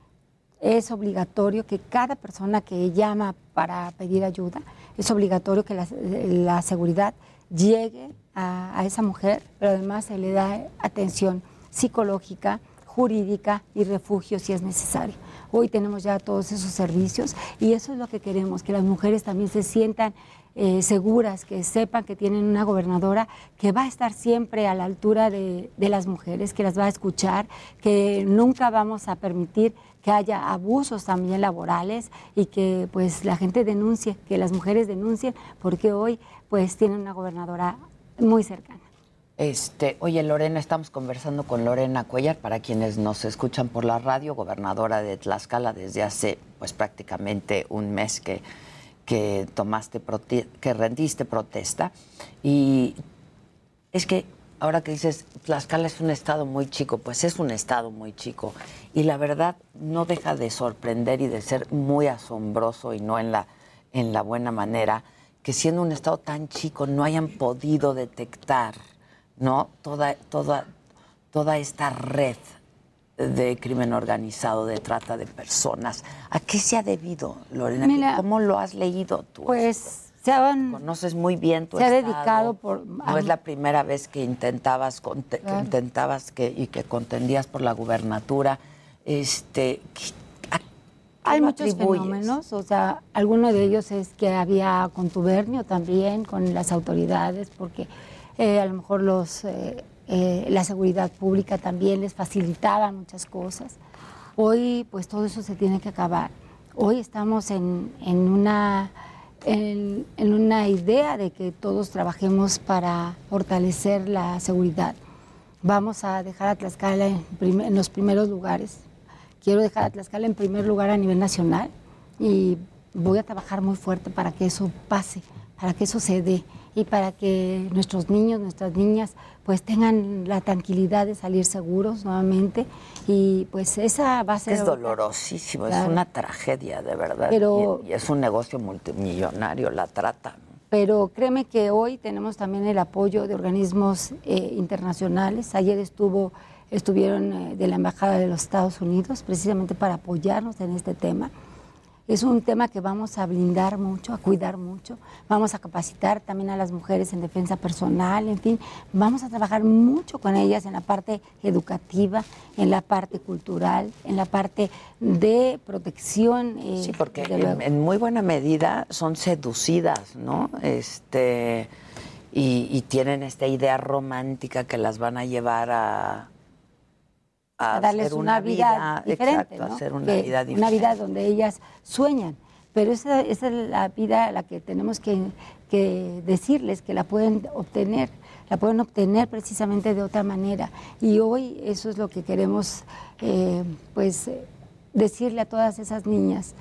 es obligatorio que cada persona que llama para pedir ayuda, es obligatorio que la, la seguridad llegue a, a esa mujer, pero además se le da atención psicológica, jurídica y refugio si es necesario. Hoy tenemos ya todos esos servicios y eso es lo que queremos, que las mujeres también se sientan eh, seguras, que sepan que tienen una gobernadora que va a estar siempre a la altura de, de las mujeres, que las va a escuchar, que nunca vamos a permitir que haya abusos también laborales y que pues la gente denuncie, que las mujeres denuncien, porque hoy pues tienen una gobernadora muy cercana. Este, oye, Lorena, estamos conversando con Lorena Cuellar, para quienes nos escuchan por la radio, gobernadora de Tlaxcala desde hace pues prácticamente un mes que, que tomaste que rendiste protesta. Y es que ahora que dices Tlaxcala es un estado muy chico, pues es un estado muy chico. Y la verdad no deja de sorprender y de ser muy asombroso y no en la, en la buena manera, que siendo un estado tan chico no hayan podido detectar ¿no? Toda, toda, toda esta red de crimen organizado, de trata de personas. ¿A qué se ha debido, Lorena? Mira, ¿Cómo lo has leído tú? Pues se han, Conoces muy bien tu se ha estado. dedicado por... No es la primera vez que intentabas, conte- que Claro. intentabas que, y que contendías por la gubernatura. Este, ¿qué- a Hay muchos atribuyes? fenómenos, o sea, alguno de ellos es que había contubernio también con las autoridades, porque eh, a lo mejor los, eh, eh, la seguridad pública también les facilitaba muchas cosas. Hoy, pues todo eso se tiene que acabar. Hoy estamos en, en una, en, una idea de que todos trabajemos para fortalecer la seguridad. Vamos a dejar a Tlaxcala en, en los primeros lugares. Quiero dejar a Tlaxcala en primer lugar a nivel nacional y voy a trabajar muy fuerte para que eso pase, para que eso se dé y para que nuestros niños, nuestras niñas, pues tengan la tranquilidad de salir seguros nuevamente y pues esa va a ser... Es dolorosísimo, es una tragedia, de verdad. Pero- y, y es un negocio multimillonario la trata. Pero créeme que hoy tenemos también el apoyo de organismos eh, internacionales. Ayer estuvo, estuvieron eh, de la Embajada de los Estados Unidos precisamente para apoyarnos en este tema. Es un tema que vamos a blindar mucho, a cuidar mucho. Vamos a capacitar también a las mujeres en defensa personal, en fin. Vamos a trabajar mucho con ellas en la parte educativa, en la parte cultural, en la parte de protección. eh, Sí, porque en, muy buena medida son seducidas, ¿no? Este y, y tienen esta idea romántica que las van a llevar a, a darles una, vida, diferente, exacto, a ¿no? hacer una Que- vida diferente. Una vida donde ellas sueñan. Pero esa, esa es la vida a la que tenemos que, que decirles que la pueden obtener, la pueden obtener precisamente de otra manera. Y hoy eso es lo que queremos, eh, pues, decirle a todas esas niñas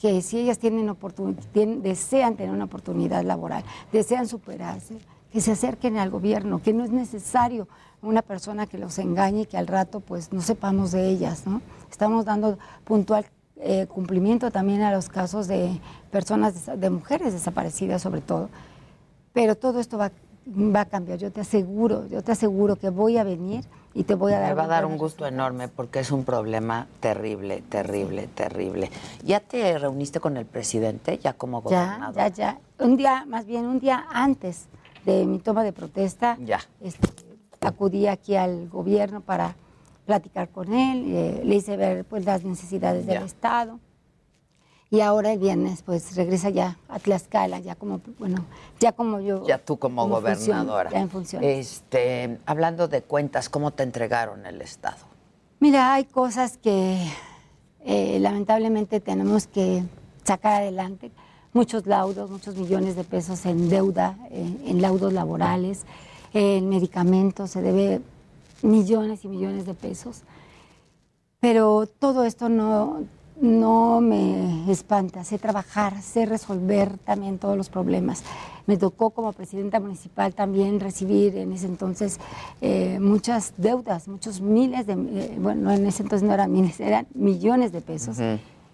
que si ellas tienen oportun- tienen- desean tener una oportunidad laboral, desean superarse, que se acerquen al gobierno, que no es necesario una persona que los engañe y que al rato pues no sepamos de ellas, ¿no? Estamos dando puntual eh, cumplimiento también a los casos de personas, de mujeres desaparecidas sobre todo. Pero todo esto va, va a cambiar, yo te aseguro, yo te aseguro que voy a venir y te voy a dar... Me va a dar un gusto enorme porque es un problema terrible, terrible, terrible. ¿Ya te reuniste con el presidente, ya como Ya, gobernador? ya, ya. Un día, más bien un día antes de mi toma de protesta, Ya. este, acudí aquí al gobierno para platicar con él, eh, le hice ver pues las necesidades del Ya. Estado. Y ahora el viernes pues regresa ya a Tlaxcala, ya como, bueno, ya como yo. Ya tú como, gobernadora. ya en función. Este, hablando de cuentas, ¿cómo te entregaron el Estado? Mira, hay cosas que eh, lamentablemente tenemos que sacar adelante. Muchos laudos, muchos millones de pesos en deuda, eh, en laudos laborales, en medicamentos, se debe millones y millones de pesos. Pero todo esto no, no me espanta. Sé trabajar, sé resolver también todos los problemas. Me tocó como presidenta municipal también recibir en ese entonces eh, muchas deudas, muchos miles de, eh, bueno, en ese entonces no eran miles, eran millones de pesos.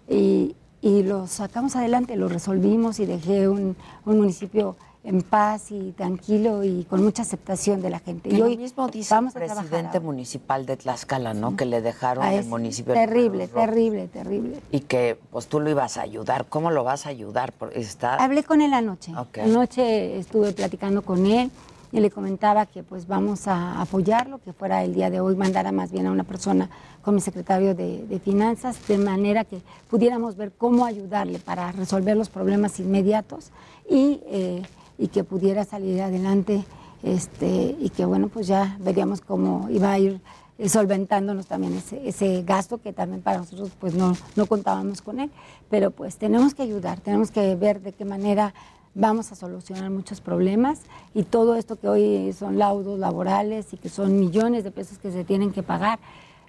y, y los sacamos adelante, los resolvimos y dejé un, un municipio en paz y tranquilo y con mucha aceptación de la gente. Y, hoy mismo dice vamos el presidente municipal de Tlaxcala, ¿no? Que le dejaron Ah, el municipio. Terrible, terrible, terrible. Y que pues tú lo ibas a ayudar. ¿Cómo lo vas a ayudar? Está... Hablé con él anoche. Anoche estuve platicando con él y le comentaba que pues vamos a apoyarlo, que fuera el día de hoy mandara más bien a una persona con mi secretario de, de Finanzas, de manera que pudiéramos ver cómo ayudarle para resolver los problemas inmediatos y, eh, y que pudiera salir adelante este, y que bueno, pues ya veríamos cómo iba a ir solventándonos también ese, ese gasto que también para nosotros pues no, no contábamos con él, pero pues tenemos que ayudar, tenemos que ver de qué manera vamos a solucionar muchos problemas y todo esto que hoy son laudos laborales y que son millones de pesos que se tienen que pagar,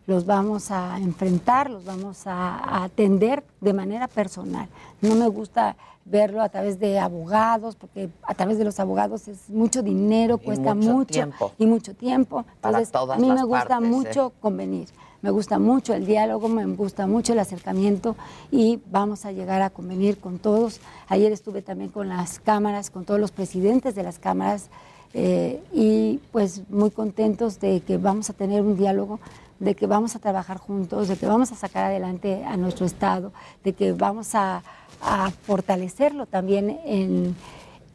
los vamos a enfrentar, los vamos a, a atender de manera personal. No me gusta verlo a través de abogados, porque a través de los abogados es mucho dinero, Y cuesta mucho mucho tiempo. y mucho tiempo. Entonces, a mí me gusta partes, ¿eh? mucho convenir. Me gusta mucho el diálogo, me gusta mucho el acercamiento y vamos a llegar a convenir con todos. Ayer estuve también con las cámaras, con todos los presidentes de las cámaras eh, y pues muy contentos de que vamos a tener un diálogo, de que vamos a trabajar juntos, de que vamos a sacar adelante a nuestro Estado, de que vamos a, a fortalecerlo también en,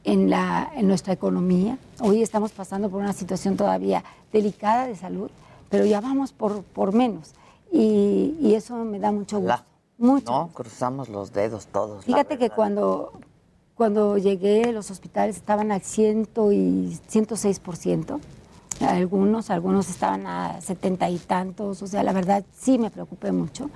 en, la, en nuestra economía. Hoy estamos pasando por una situación todavía delicada de salud, pero ya vamos por, por menos. Y, y eso me da mucho gusto. Mucho. No, cruzamos los dedos todos. la Fíjate que cuando, cuando llegué, los hospitales estaban al 100 y 106%. Algunos, algunos estaban a 70 y tantos. O sea, la verdad sí me preocupé mucho.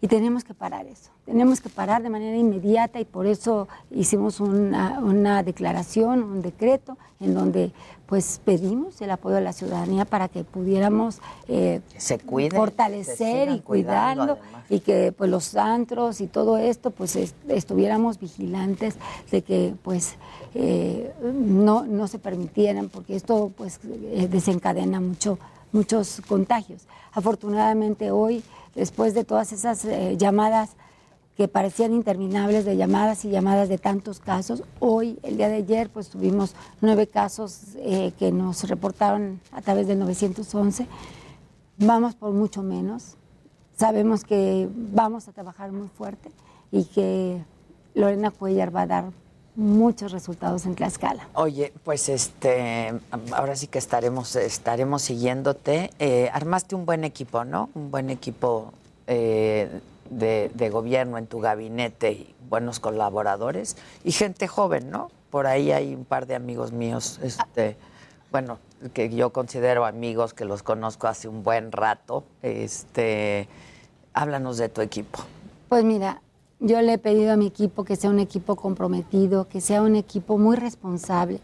Y tenemos que parar eso. Tenemos que parar de manera inmediata y por eso hicimos una, una declaración, un decreto, en donde pues pedimos el apoyo de la ciudadanía para que pudiéramos eh, se cuiden, se fortalecer y cuidarlo además. y que pues los antros y todo esto pues est- estuviéramos vigilantes de que pues eh, no, no se permitieran porque esto pues eh, desencadena mucho muchos contagios. Afortunadamente hoy, después de todas esas eh, llamadas que parecían interminables de llamadas y llamadas de tantos casos, hoy, el día de ayer, pues tuvimos nueve casos eh, que nos reportaron a través del 911. Vamos por mucho menos. Sabemos que vamos a trabajar muy fuerte, y que Lorena Cuellar va a dar muchos resultados en Tlaxcala. Oye, pues este, ahora sí que estaremos, estaremos siguiéndote. Eh, armaste un buen equipo, ¿no? Un buen equipo eh, de, de gobierno en tu gabinete y buenos colaboradores y gente joven, ¿no? Por ahí hay un par de amigos míos, este, bueno, que yo considero amigos que los conozco hace un buen rato. Este, háblanos de tu equipo. Pues mira, yo le he pedido a mi equipo que sea un equipo comprometido, que sea un equipo muy responsable,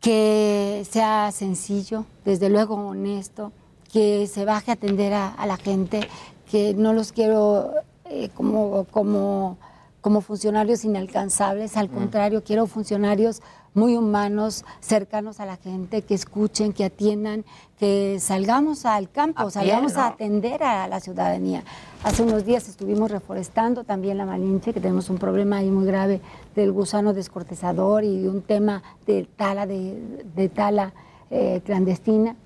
que sea sencillo, desde luego honesto, que se baje a atender a, a la gente, que no los quiero eh, como, como, como funcionarios inalcanzables, al contrario, quiero funcionarios muy humanos, cercanos a la gente, que escuchen, que atiendan, que salgamos al campo, A pie, salgamos ¿no? a atender a la ciudadanía. Hace unos días estuvimos reforestando también la Malinche, que tenemos un problema ahí muy grave del gusano descortezador y un tema de tala, de, de tala eh, clandestina.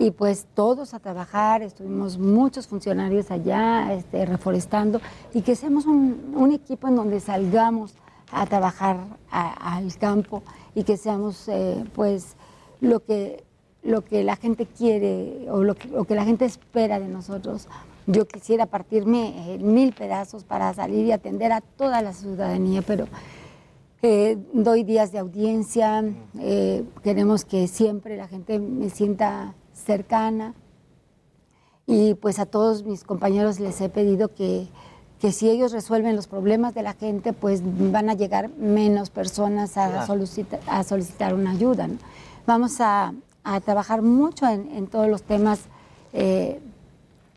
Y pues todos a trabajar, estuvimos muchos funcionarios allá este, reforestando y que seamos un, un equipo en donde salgamos a trabajar al campo y que seamos eh, pues lo que, lo que la gente quiere o lo que, lo que la gente espera de nosotros. Yo quisiera partirme en mil pedazos para salir y atender a toda la ciudadanía, pero eh, doy días de audiencia, eh, queremos que siempre la gente me sienta cercana y pues a todos mis compañeros les he pedido que, que si ellos resuelven los problemas de la gente, pues van a llegar menos personas a, Claro. solicita- a solicitar una ayuda. ¿no? Vamos a, a trabajar mucho en, en todos los temas eh,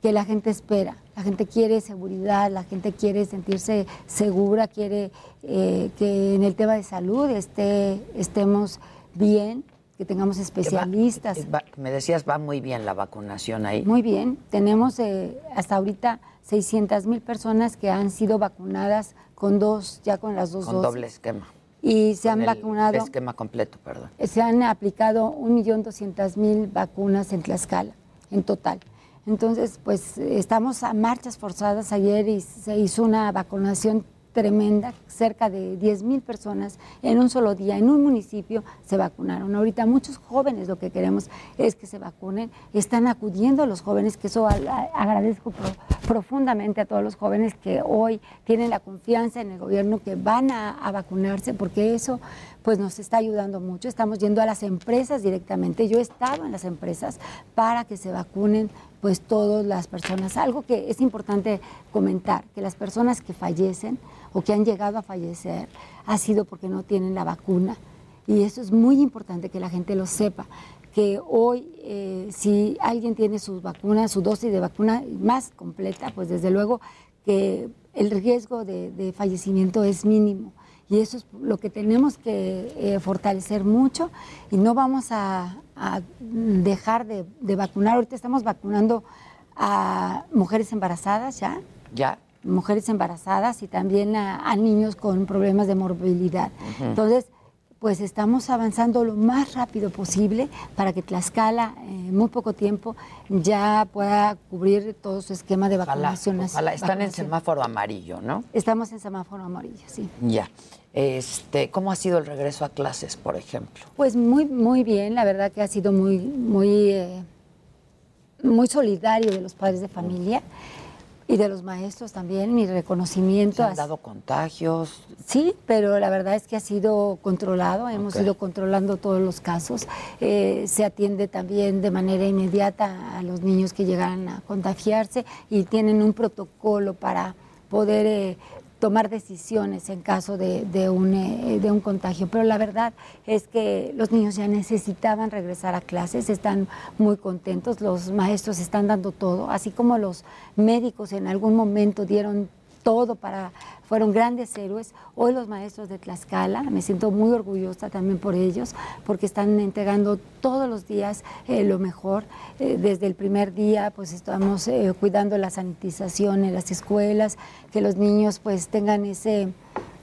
que la gente espera. La gente quiere seguridad, la gente quiere sentirse segura, quiere eh, que en el tema de salud esté, estemos bien, que tengamos especialistas. Va- me decías, va muy bien la vacunación ahí. Muy bien, tenemos eh, hasta ahorita 600 mil personas que han sido vacunadas con dos, ya con las dos Con dosis. doble esquema. Y se Con han el vacunado, Esquema completo, perdón. se han aplicado 1.200.000 vacunas en Tlaxcala, en total. Entonces, pues estamos a marchas forzadas. Ayer y- se hizo una vacunación tremenda, cerca de 10 mil personas en un solo día, en un municipio se vacunaron. Ahorita muchos jóvenes lo que queremos es que se vacunen, están acudiendo los jóvenes, que eso a- a- agradezco pro- profundamente a todos los jóvenes que hoy tienen la confianza en el gobierno que van a, a vacunarse, porque eso pues nos está ayudando mucho. Estamos yendo a las empresas directamente. Yo he estado en las empresas para que se vacunen pues todas las personas. Algo que es importante comentar, que las personas que fallecen o que han llegado a fallecer ha sido porque no tienen la vacuna. Y eso es muy importante que la gente lo sepa, que hoy eh, si alguien tiene sus vacunas, su dosis de vacuna más completa, pues desde luego que el riesgo de, de fallecimiento es mínimo. Y eso es lo que tenemos que eh, fortalecer mucho y no vamos a, a dejar de, de vacunar. Ahorita estamos vacunando a mujeres embarazadas ya, ¿Ya? mujeres embarazadas y también a, a niños con problemas de morbilidad. Entonces, pues estamos avanzando lo más rápido posible para que Tlaxcala en muy poco tiempo ya pueda cubrir todo su esquema de Ojalá, vacunaciones. ojalá. Están en vacunación. semáforo amarillo, ¿no? Estamos en semáforo amarillo, sí. Ya. Este, ¿Cómo ha sido el regreso a clases, por ejemplo? Pues muy, muy bien, la verdad que ha sido muy, muy, eh, muy solidario de los padres de familia y de los maestros también, mi reconocimiento. ¿Se han ha- dado contagios? Sí, pero la verdad es que ha sido controlado, hemos ido controlando todos los casos. Eh, se atiende también de manera inmediata a los niños que llegan a contagiarse y tienen un protocolo para poder eh, tomar decisiones en caso de, un, eh, de un contagio. Pero la verdad es que los niños ya necesitaban regresar a clases, están muy contentos, los maestros están dando todo, así como los médicos en algún momento dieron todo para, fueron grandes héroes. Hoy los maestros de Tlaxcala, me siento muy orgullosa también por ellos, porque están entregando todos los días eh, lo mejor. Eh, desde el primer día, pues estamos eh, cuidando la sanitización en las escuelas, que los niños pues tengan ese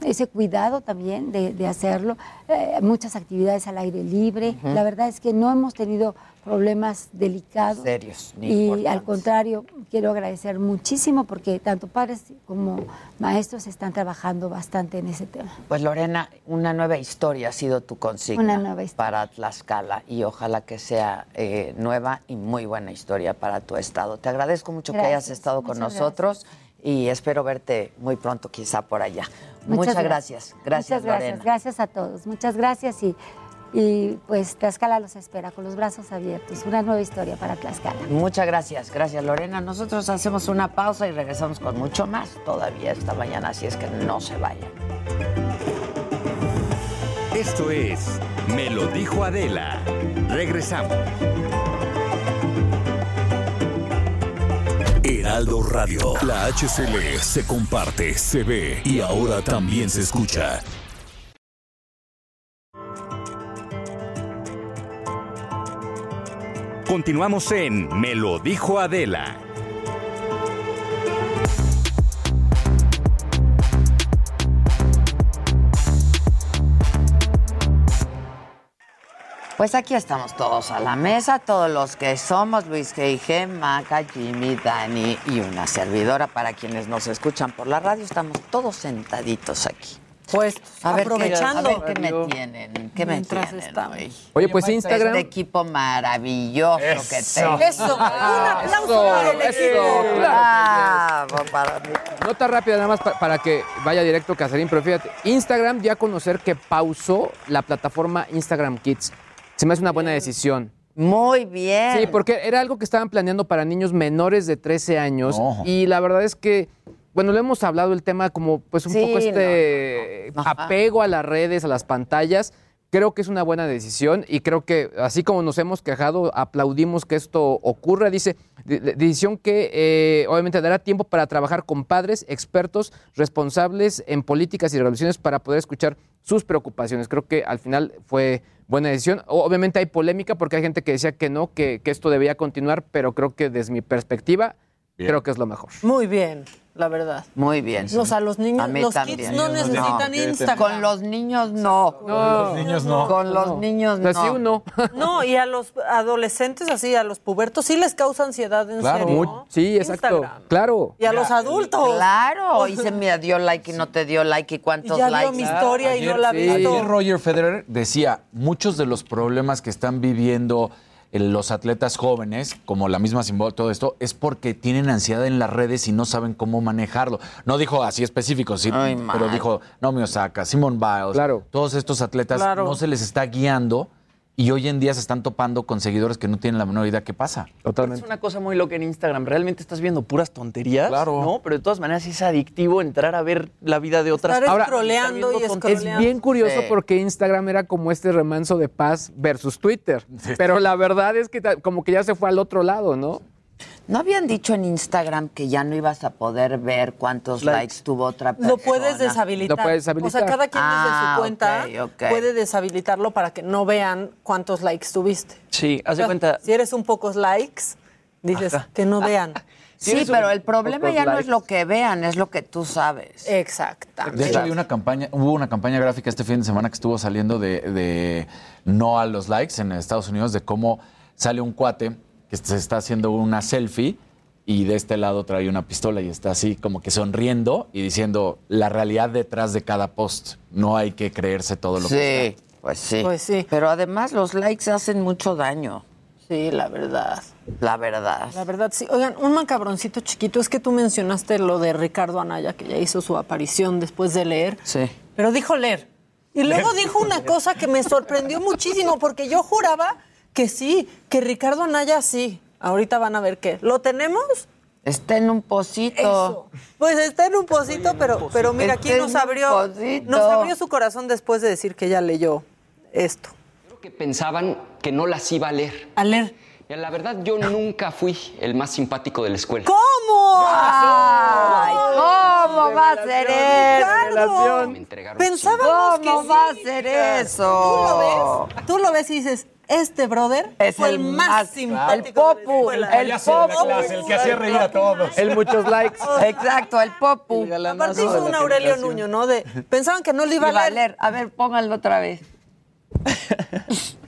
ese cuidado también de, de hacerlo, eh, muchas actividades al aire libre. La verdad es que no hemos tenido problemas delicados. Serios, Y al contrario, quiero agradecer muchísimo porque tanto padres como maestros están trabajando bastante en ese tema. Pues Lorena, una nueva historia ha sido tu consigna Una nueva historia. para Tlaxcala y ojalá que sea eh, nueva y muy buena historia para tu estado. Te agradezco mucho que hayas Gracias, estado con nosotros y espero verte muy pronto quizá por allá. Muchas, gracias. Gracias, Muchas gracias. Lorena. Gracias a todos. Muchas gracias y, y pues Tlaxcala los espera con los brazos abiertos. Una nueva historia para Tlaxcala. Muchas gracias, gracias Lorena. Nosotros hacemos una pausa y regresamos con mucho más todavía esta mañana, así es que no se vayan. Esto es Me lo dijo Adela. Regresamos. Heraldo Radio. La HCL se comparte, se ve y ahora también se escucha. Continuamos en Me lo dijo Adela. Pues aquí estamos todos a la mesa, todos los que somos Luis G.I.G., Maca, Jimmy, Dani y una servidora. Para quienes nos escuchan por la radio, estamos todos sentaditos aquí. Pues A ver, qué- aprovechando. a ver qué me tienen, qué me Mientras tienen hoy. Oye, pues Instagram- Este equipo maravilloso que Eso. tengo. Eso, un aplauso para el eso, equipo. claro Bravo para mí. Nota rápida nada más pa- para que vaya directo Casarín, pero fíjate, Instagram ya a conocer que pausó la plataforma Instagram Kids. Se me hace una buena decisión. Muy bien. Sí, porque era algo que estaban planeando para niños menores de 13 años y la verdad es que, bueno, lo hemos hablado el tema como pues un Sí, poco este no, no, no. Ajá. apego a las redes, a las pantallas. Creo que es una buena decisión y creo que así como nos hemos quejado, aplaudimos que esto ocurra. Dice, de- de- decisión que eh, obviamente dará tiempo para trabajar con padres, expertos, responsables en políticas y regulaciones para poder escuchar sus preocupaciones. Creo que al final fue buena decisión. Obviamente hay polémica porque hay gente que decía que no, que, que esto debía continuar, pero creo que desde mi perspectiva, creo que es lo mejor. Muy bien, la verdad. Muy bien. O sea, los niños, A mí los también. kids no necesitan Instagram. Con los niños no. Con los niños no. Con los niños no. Pues sí, uno. No, y a los adolescentes así, a los pubertos, sí les causa ansiedad, en serio. Muy- sí, exacto. Instagram. Claro. Y a los adultos. Claro, y se me dio like y no te dio like y cuántos Y ya vio likes. mi historia y no la visto. Ayer Roger Federer decía, muchos de los problemas que están viviendo los atletas jóvenes, como la misma Simón, todo esto, es porque tienen ansiedad en las redes y no saben cómo manejarlo. No dijo así específico, sí, Ay, pero man. dijo Naomi Osaka, Simon Biles, todos estos atletas Claro. no se les está guiando y hoy en día se están topando con seguidores que no tienen la menor idea qué pasa. Totalmente. Es una cosa muy loca en Instagram. Realmente estás viendo puras tonterías. Claro. ¿no? Pero de todas maneras es adictivo entrar a ver la vida de otras Estar Ahora, scrolleando y Es scrolleando. bien curioso Sí. porque Instagram era como este remanso de paz versus Twitter. Pero la verdad es que como que ya se fue al otro lado, ¿no? ¿No habían dicho en Instagram que ya no ibas a poder ver cuántos likes, tuvo otra persona? Lo puedes deshabilitar. Lo puedes deshabilitar. O sea, cada quien Ah, desde su cuenta ok, ok. puede deshabilitarlo para que no vean cuántos likes tuviste. Sí, haz de O sea, cuenta. Si eres un pocos likes, dices que no vean. Sí, pero el problema ya no es lo que vean, es lo que tú sabes. Exactamente. De hecho, había una campaña, hubo una campaña gráfica este fin de semana que estuvo saliendo de, de no a los likes en Estados Unidos, de cómo sale un cuate que se está haciendo una selfie y de este lado trae una pistola y está así como que sonriendo y diciendo la realidad detrás de cada post. No hay que creerse todo lo que Sí, pues sí. Pues sí. Pero además los likes hacen mucho daño, Sí, la verdad. la verdad. La verdad, sí. Oigan, un macabroncito chiquito. Es que tú mencionaste lo de Ricardo Anaya, que ya hizo su aparición después de leer. Sí. Pero dijo leer. Y luego dijo una cosa que me sorprendió muchísimo, porque yo juraba que sí, que Ricardo Anaya sí. Ahorita van a ver qué. ¿Lo tenemos? Está en un pocito. Eso. Pues está en un pocito, pero, pero mira, aquí nos abrió, nos abrió su corazón después de decir que ya leyó esto. Creo que pensaban que no las iba a leer. A leer. Y la verdad, yo nunca fui el más simpático de la escuela. ¿Cómo? Ay, ¿cómo va a ser eso? Me entregaron Pensábamos ¿Cómo que va a sí. ser Tú lo eso? ves, tú lo ves y dices, este brother Es fue el el más, simpático. el popu, de la escuela. el la clase, el que hacía reír a todos. El muchos likes. Exacto, el popu. Aparte hizo un Aurelio Nuño, ¿no? De, pensaban que no le iba a Iba a leer. leer. A ver, pónganlo otra vez.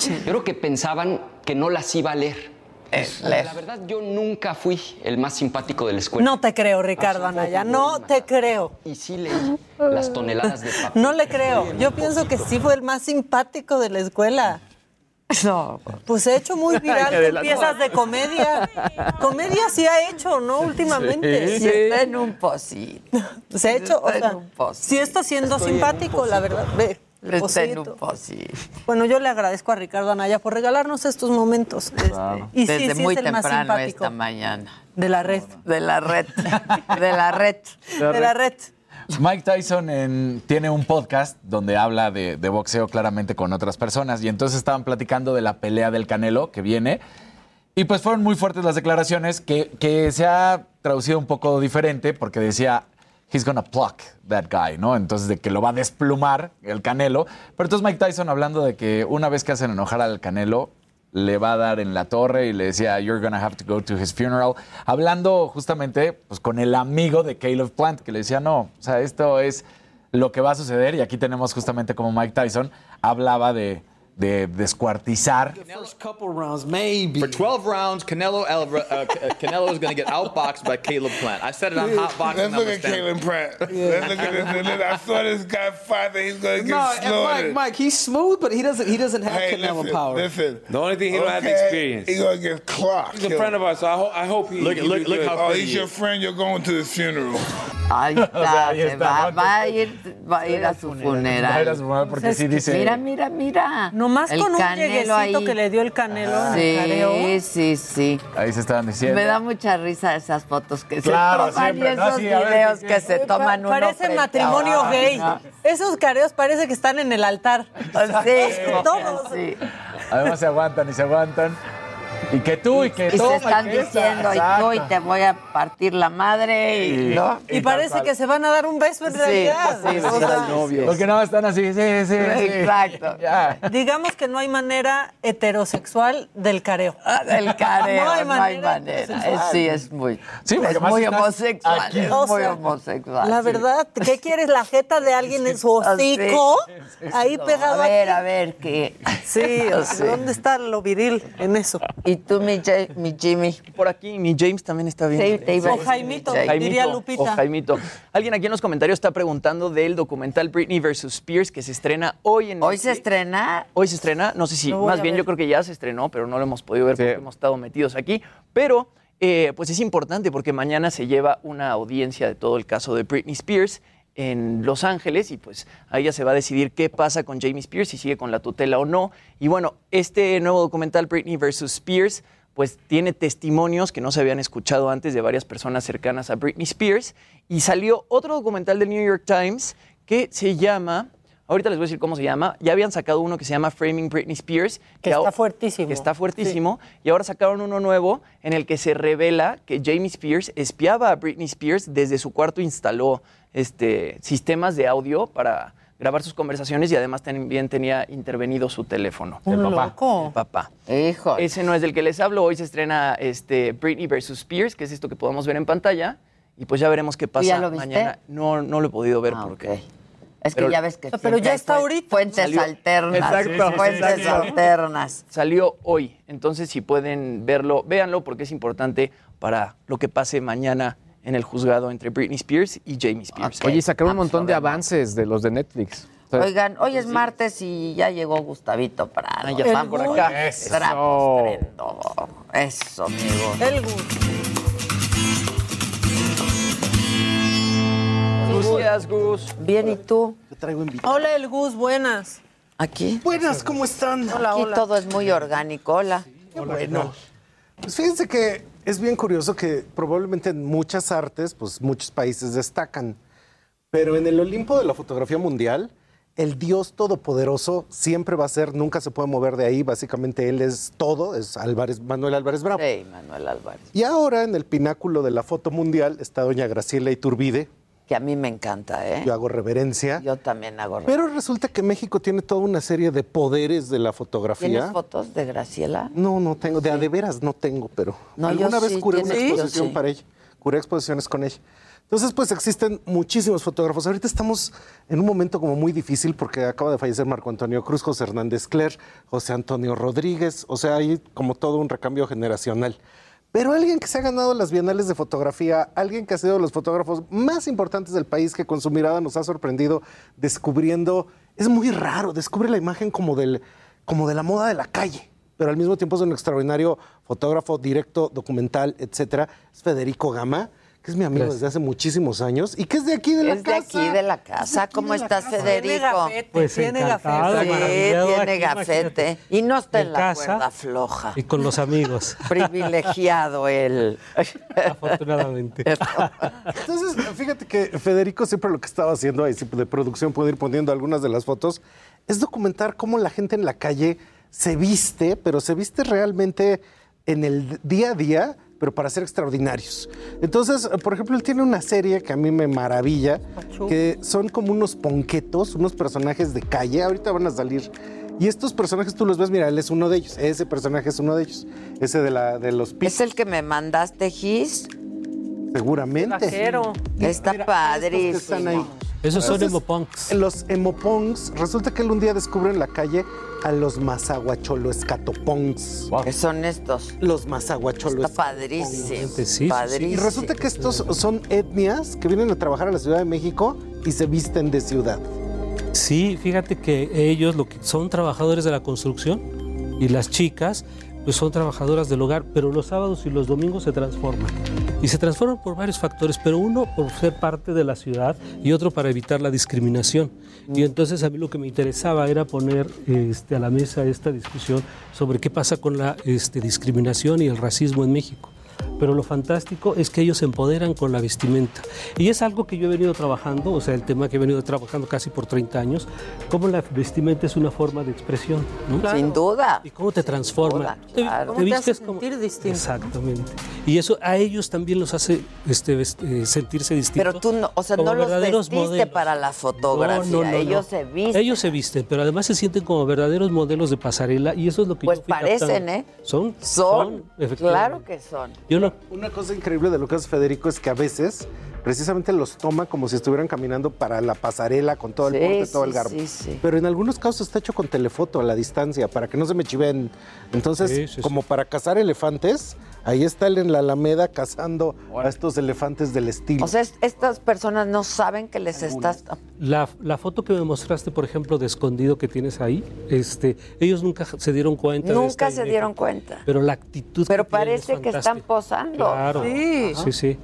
Yo creo que pensaban que no las iba a leer. Leer. La verdad, yo nunca fui el más simpático de la escuela. No te creo, Ricardo Anaya, no te creo. Y sí leí las toneladas de papel. No le creo. Yo pienso que sí fue el más simpático de la escuela. No. Pues he hecho muy viral piezas de comedia. Comedia sí ha hecho, ¿no? Últimamente. Sí, está en un pocito. Se ha hecho, o Está en sea, sí está siendo Estoy simpático, la verdad. Ve, Bueno, yo le agradezco a Ricardo Anaya por regalarnos estos momentos. Este, y Desde sí muy es el más temprano simpático. esta mañana. De la red. De la red. De la red. De la red. Mike Tyson en- tiene un podcast donde habla de, de boxeo claramente con otras personas y entonces estaban platicando de la pelea del Canelo que viene y pues fueron muy fuertes las declaraciones que, que se ha traducido un poco diferente porque decía he's gonna pluck that guy, ¿no? Entonces de que lo va a desplumar el Canelo. Pero entonces Mike Tyson hablando de que una vez que hacen enojar al Canelo le va a dar en la torre y le decía, you're gonna have to go to his funeral. Hablando justamente pues, con el amigo de Caleb Plant, que le decía, no, o sea, esto es lo que va a suceder. Y aquí tenemos justamente como Mike Tyson hablaba de, de descuartizar. First couple rounds, maybe. For 12 rounds, Canelo Alva- uh, Canelo is going to get outboxed by Caleb Plant. I said it on Hot Boxing. Let's look at 10. Caleb Pratt. Let's look at this. I saw this guy fight that he's going to get No, slaughtered. Mike, Mike, he's smooth, but he doesn't. He doesn't have Hey, Canelo listen, power. listen. The only thing he don't have the Okay, experience. He gonna get clocked. He's a friend of ours, so I, ho- I hope he. Look- he look- do look good. how Oh, pretty he's he your is. friend. You're going to his funeral. Ahí O está, sea, ahí se está, va, ¿no? va a ir, va a ir a su funeral. Va a ir a su funeral porque sí dice- Mira, mira, mira. Nomás El con un Canelo lleguecito ahí. que le dio el Canelo en el careo. Sí, sí, sí. Ahí se estaban diciendo. Me da mucha risa esas fotos que Claro, se toman siempre, y ¿no? esos Sí, a ver, videos ¿qué- que se toman uno Parece a matrimonio gay. ¿no? Esos careos parece que están en el altar. Sí, Todos. sí. Además se aguantan y se aguantan. Y que tú y que Y toma se están que diciendo, y tú, y te voy a partir la madre, y, Y- ¿no? Y parece que se van a dar un beso en Sí, realidad. sí, O sí, sea, sí, sí. Porque no están así, sí, sí, sí. Exacto. Ya. Digamos que no hay manera heterosexual del careo. Ah, Del careo, No hay no hay manera. Es- sí, es muy, Sí, porque es además muy homosexual. aquí. Es O muy homosexual. La sí. verdad, ¿qué quieres? ¿La jeta de alguien en su hocico? Ahí No, pegado A ver, aquí. a ver, ¿qué? Sí, o sea, Sí. ¿dónde está lo viril en eso? ¿Y tú, mi, Ja- mi Jimmy? Por aquí, mi James también está bien. Sí, te iba a O Jaimito, mi Jaimito. diría Lupita. O Jaimito. Alguien aquí en los comentarios está preguntando del documental Britney vs. Spears que se estrena hoy en Hoy se estrena. Hoy se estrena, no sé si, más bien ver. yo creo que ya se estrenó, pero no lo hemos podido ver porque hemos estado metidos aquí. Pero eh, pues es importante porque mañana se lleva una audiencia de todo el caso de Britney Spears en Los Ángeles y pues ahí ya se va a decidir qué pasa con Jamie Spears, si sigue con la tutela o no. Y bueno, este nuevo documental Britney vs. Spears pues tiene testimonios que no se habían escuchado antes de varias personas cercanas a Britney Spears y salió otro documental del New York Times que se llama Ahorita les voy a decir cómo se llama. Ya habían sacado uno que se llama Framing Britney Spears. Que está fuertísimo. Que está fuertísimo. Y ahora sacaron uno nuevo en el que se revela que Jamie Spears espiaba a Britney Spears. Desde su cuarto instaló este, sistemas de audio para grabar sus conversaciones y además también tenía intervenido su teléfono. Un papá. loco. El papá. Hijo. Ese no es del que les hablo. Hoy se estrena este, Britney vs. Spears, que es esto que podemos ver en pantalla. Y pues ya veremos qué pasa ya lo viste? mañana. No, no lo he podido ver Ah, porque... ok. Es que Pero- ya ves que Pero ya está ahorita. Fuentes Salió- alternas. Exacto, Fuentes alternas. Salió hoy, entonces si pueden verlo, véanlo porque es importante para lo que pase mañana en el juzgado entre Britney Spears y Jamie Spears. Ok. Oye, y sacaron un Vamos montón a de avances de los de Netflix. Oigan, hoy es martes y ya llegó Gustavito Prado. Ah, ya están por acá. Eso. Eso, amigo. El gusto. Gracias, Gus. Bien, ¿y tú? traigo invitado. Hola, el Gus, buenas. ¿Aquí? Buenas, ¿cómo están? Hola, Aquí hola. todo es muy orgánico. Hola. Bueno, pues fíjense que es bien curioso que probablemente en muchas artes, pues muchos países destacan, pero en el Olimpo de la fotografía mundial, el Dios Todopoderoso siempre va a ser, nunca se puede mover de ahí, básicamente él es todo, es Álvarez, Manuel Álvarez Bravo. Sí, Manuel Álvarez. Y ahora en el pináculo de la foto mundial está doña Graciela Iturbide, que a mí me encanta, ¿eh? Yo hago reverencia. Yo también hago reverencia. Pero resulta que México tiene toda una serie de poderes de la fotografía. ¿Tienes fotos de Graciela? No, no tengo. De a de veras no tengo, pero No, alguna vez sí, curé una exposición sí. para ella. Curé exposiciones con ella. Entonces, pues existen muchísimos fotógrafos. Ahorita estamos en un momento como muy difícil porque acaba de fallecer Marco Antonio Cruz, José Hernández Cler, José Antonio Rodríguez. O sea, hay como todo un recambio generacional. Pero alguien que se ha ganado las bienales de fotografía, alguien que ha sido de los fotógrafos más importantes del país, que con su mirada nos ha sorprendido descubriendo, es muy raro, descubre la imagen como, del, como de la moda de la calle, pero al mismo tiempo es un extraordinario fotógrafo, directo, documental, etcétera. Es Federico Gama, que es mi amigo desde hace muchísimos años y que es de aquí de la Es de casa. aquí de la casa. ¿Cómo estás, Federico? Pues tiene gafete. Sí, maravillado tiene gafete. Y no está en, la casa. cuerda floja. Y con los amigos, Privilegiado él. afortunadamente. Entonces, fíjate que Federico siempre lo que estaba haciendo ahí, de producción, puede ir poniendo algunas de las fotos, es documentar cómo la gente en la calle se viste, pero se viste realmente en el día a día, pero para ser extraordinarios. Entonces, por ejemplo, él tiene una serie que a mí me maravilla, que son como unos ponquetos, unos personajes de calle, ahorita van a salir. Y estos personajes tú los ves, mira, él es uno de ellos, ese personaje es uno de ellos, ese de, la, de los ¿Es el que me mandaste, Gis? Seguramente. Está Mira, padrísimo. que están ahí. Esos son Entonces, emopunks. Los emopongs, resulta que él un día descubre en la calle a los mazaguacholo escatopongs. ¿Qué son estos? Los mazaguacholo Está padrísimo. Sí, sí, sí. padrísimo. Y resulta que estos son etnias que vienen a trabajar a la Ciudad de México y se visten de ciudad. Sí, fíjate que ellos lo que son trabajadores de la construcción y las chicas pues son trabajadoras del hogar, pero los sábados y los domingos se transforman. Y se transforman por varios factores, pero uno por ser parte de la ciudad y otro para evitar la discriminación. Y entonces a mí lo que me interesaba era poner este, a la mesa esta discusión sobre qué pasa con la este, discriminación y el racismo en México. Pero lo fantástico es que ellos se empoderan con la vestimenta. Y es algo que yo he venido trabajando, o sea, el tema que he venido trabajando casi por 30 años, cómo la vestimenta es una forma de expresión. ¿no? Sin duda. Y cómo te transforma. duda, Te- claro. te ¿Cómo te hace vistes como- sentir distinto? Exactamente. Y eso a ellos también los hace este, eh, sentirse distintos. Pero tú, no, o sea, no los vestiste modelos. para la fotografía. No, no, no, Ellos no. se visten. Ellos se visten, pero además se sienten como verdaderos modelos de pasarela y eso es lo que Pues yo fui parecen, captando. ¿eh? Son, Son. efectivamente. Claro que son. Yo no, Una cosa increíble de lo que hace Federico es que a veces precisamente los toma como si estuvieran caminando para la pasarela con todo el Sí, porte, todo sí, el garbo. sí, sí. Pero en algunos casos está hecho con telefoto a la distancia para que no se me chiven. Entonces, Sí, sí, sí. como para cazar elefantes, ahí está él en la Alameda cazando a estos elefantes del estilo. O sea, es- estas personas no saben que les estás... La, la foto que me mostraste, por ejemplo, de escondido que tienes ahí, este, ellos nunca se dieron cuenta. de Nunca esta se dieron cuenta. Pero la actitud. Pero que tienen es parece que están posando. Claro. Sí. Sí, sí.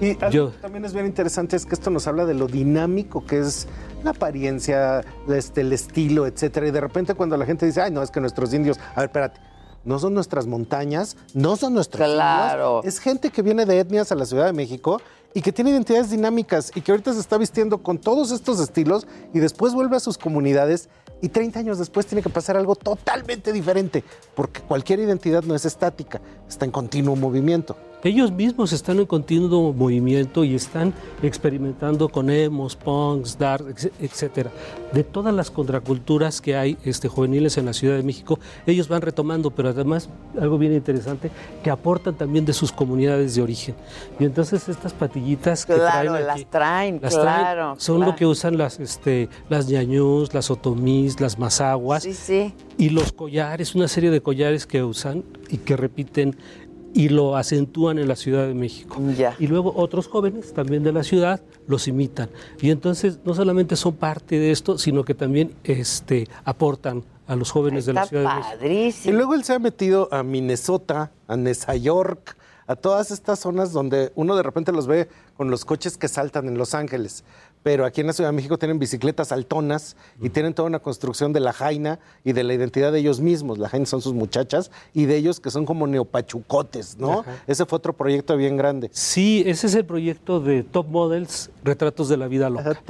Y algo Yo- que también es bien interesante es que esto nos habla de lo dinámico que es la apariencia, este, el estilo, etcétera. Y de repente cuando la gente dice, ay, no, es que nuestros indios, a ver, espérate, no son nuestras montañas, no son nuestros Claro. indios, es gente que viene de etnias a la Ciudad de México y que tiene identidades dinámicas y que ahorita se está vistiendo con todos estos estilos y después vuelve a sus comunidades y 30 años después tiene que pasar algo totalmente diferente, porque cualquier identidad no es estática, está en continuo movimiento. Ellos mismos están en continuo movimiento y están experimentando con emos, punks, dark, etcétera. De todas las contraculturas que hay este, juveniles en la Ciudad de México, ellos van retomando, pero además algo bien interesante, que aportan también de sus comunidades de origen. Y entonces estas patillitas que Claro, traen las aquí, traen, las traen, claro. son claro. lo que usan las, este, las ñañús, las otomís, las mazaguas. Sí, sí. Y los collares, una serie de collares que usan y que repiten y lo acentúan en la Ciudad de México. Y luego otros jóvenes también de la ciudad los imitan. Y entonces no solamente son parte de esto, sino que también este, aportan a los jóvenes de la Ciudad de México. Y luego él se ha metido a Minnesota, a Nueva York, a todas estas zonas donde uno de repente los ve con los coches que saltan en Los Ángeles. Pero aquí en la Ciudad de México tienen bicicletas altonas y tienen toda una construcción de la jaina y de la identidad de ellos mismos. La jaina son sus muchachas y de ellos que son como neopachucotes, ¿no? Ese fue otro proyecto bien grande. Sí, ese es el proyecto de Top Models, Retratos de la Vida Loca.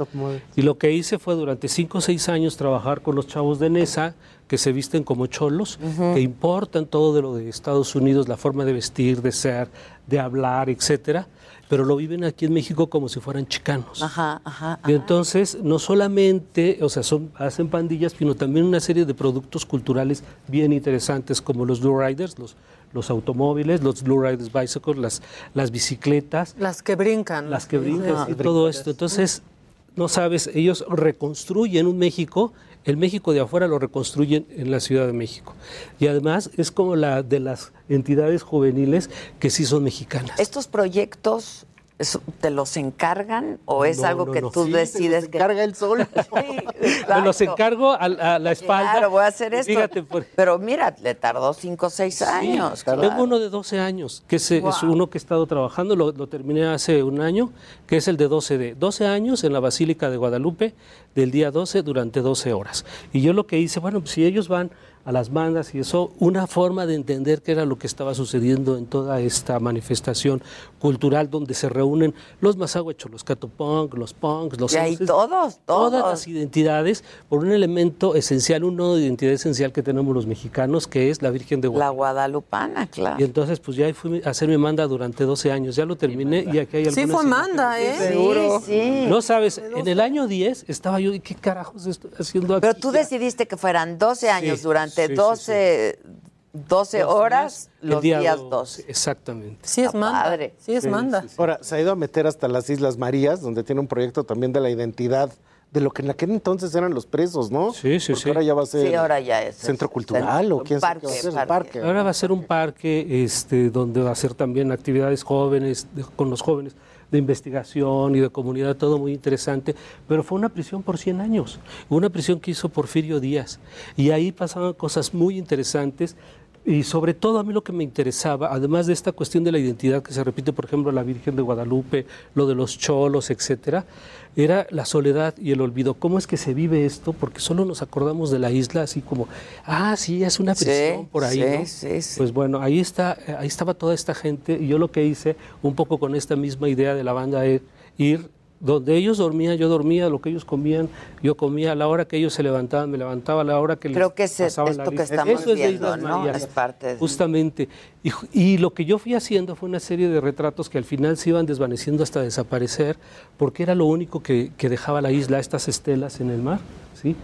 Y lo que hice fue durante cinco o seis años trabajar con los chavos de NESA, que se visten como cholos, que importan todo de lo de Estados Unidos, la forma de vestir, de ser, de hablar, etcétera, pero lo viven aquí en México como si fueran chicanos. Ajá, ajá. Y entonces, no solamente, o sea, son, hacen pandillas, sino también una serie de productos culturales bien interesantes, como los Blue Riders, los, los automóviles, los Blue Riders Bicycles, las, las bicicletas, Las que brincan. las que brincan y todo esto. Entonces, no sabes, ellos reconstruyen un México, el México de afuera lo reconstruyen en la Ciudad de México. Y además es como la de las entidades juveniles que sí son mexicanas. ¿Estos proyectos te los encargan o es No, algo no, que no. tú Sí, decides que carga el sol? Me los encargo a, a la espalda. Claro, voy a hacer esto. Fíjate, por- Pero mira, le tardó 5 o 6 años. claro. Tengo uno de 12 años, que es, es Wow. uno que he estado trabajando, lo, lo terminé hace un año, que es el de 12 de 12 años en la Basílica de Guadalupe, del día 12 durante 12 horas. Y yo lo que hice, bueno, pues si ellos van a las bandas y eso, una forma de entender qué era lo que estaba sucediendo en toda esta manifestación cultural donde se reúnen los mazahuechos, los catopunk, los punks, los Y ahí sauces, todos, todas todos. las identidades por un elemento esencial, un nodo de identidad esencial que tenemos los mexicanos, que es la Virgen de Guadalupe. La guadalupana, claro. Y entonces, pues ya fui a hacer mi manda durante 12 años. Ya lo terminé y aquí hay Sí algunas fue imágenes. manda, ¿eh? Seguro. Sí, No sabes, en el año 10 estaba yo, ¿y qué carajos estoy haciendo aquí? Pero tú decidiste que fueran 12 años Sí, durante sí, sí, 12, 12 horas El los día días 12, 12. Exactamente. Sí es manda. padre. Sí es manda. Ahora, se ha ido a meter hasta las Islas Marías, donde tiene un proyecto también de la identidad de lo que en aquel entonces eran los presos, ¿no? Sí, sí, Porque sí. ahora ya va a ser Sí, ahora ya es. centro es- cultural o quién sabe qué va a parque, ser, parque. parque. Ahora va a ser un parque este, donde va a ser también actividades jóvenes, de- con los jóvenes, de investigación y de comunidad, todo muy interesante. Pero fue una prisión por 100 años, una prisión que hizo Porfirio Díaz. Y ahí pasaban cosas muy interesantes. Y sobre todo a mí lo que me interesaba, además de esta cuestión de la identidad que se repite, por ejemplo, la Virgen de Guadalupe, lo de los cholos, etcétera, era la soledad y el olvido. ¿Cómo es que se vive esto? Porque solo nos acordamos de la isla así como, ah, sí, es una Sí, prisión por ahí, sí, ¿no? sí. Pues bueno, ahí está, eh, ahí estaba toda esta gente y yo lo que hice, un poco con esta misma idea de la banda, es ir donde ellos dormían, yo dormía, lo que ellos comían, yo comía, a la hora que ellos se levantaban, me levantaba, a la hora que les Creo que es pasaba esto la que estamos Eso es de viendo, Islas ¿no? Es parte de- Justamente. Y, ju- y lo que yo fui haciendo fue una serie de retratos que al final se iban desvaneciendo hasta desaparecer, porque era lo único que, que dejaba la isla, estas estelas en el mar, ¿sí?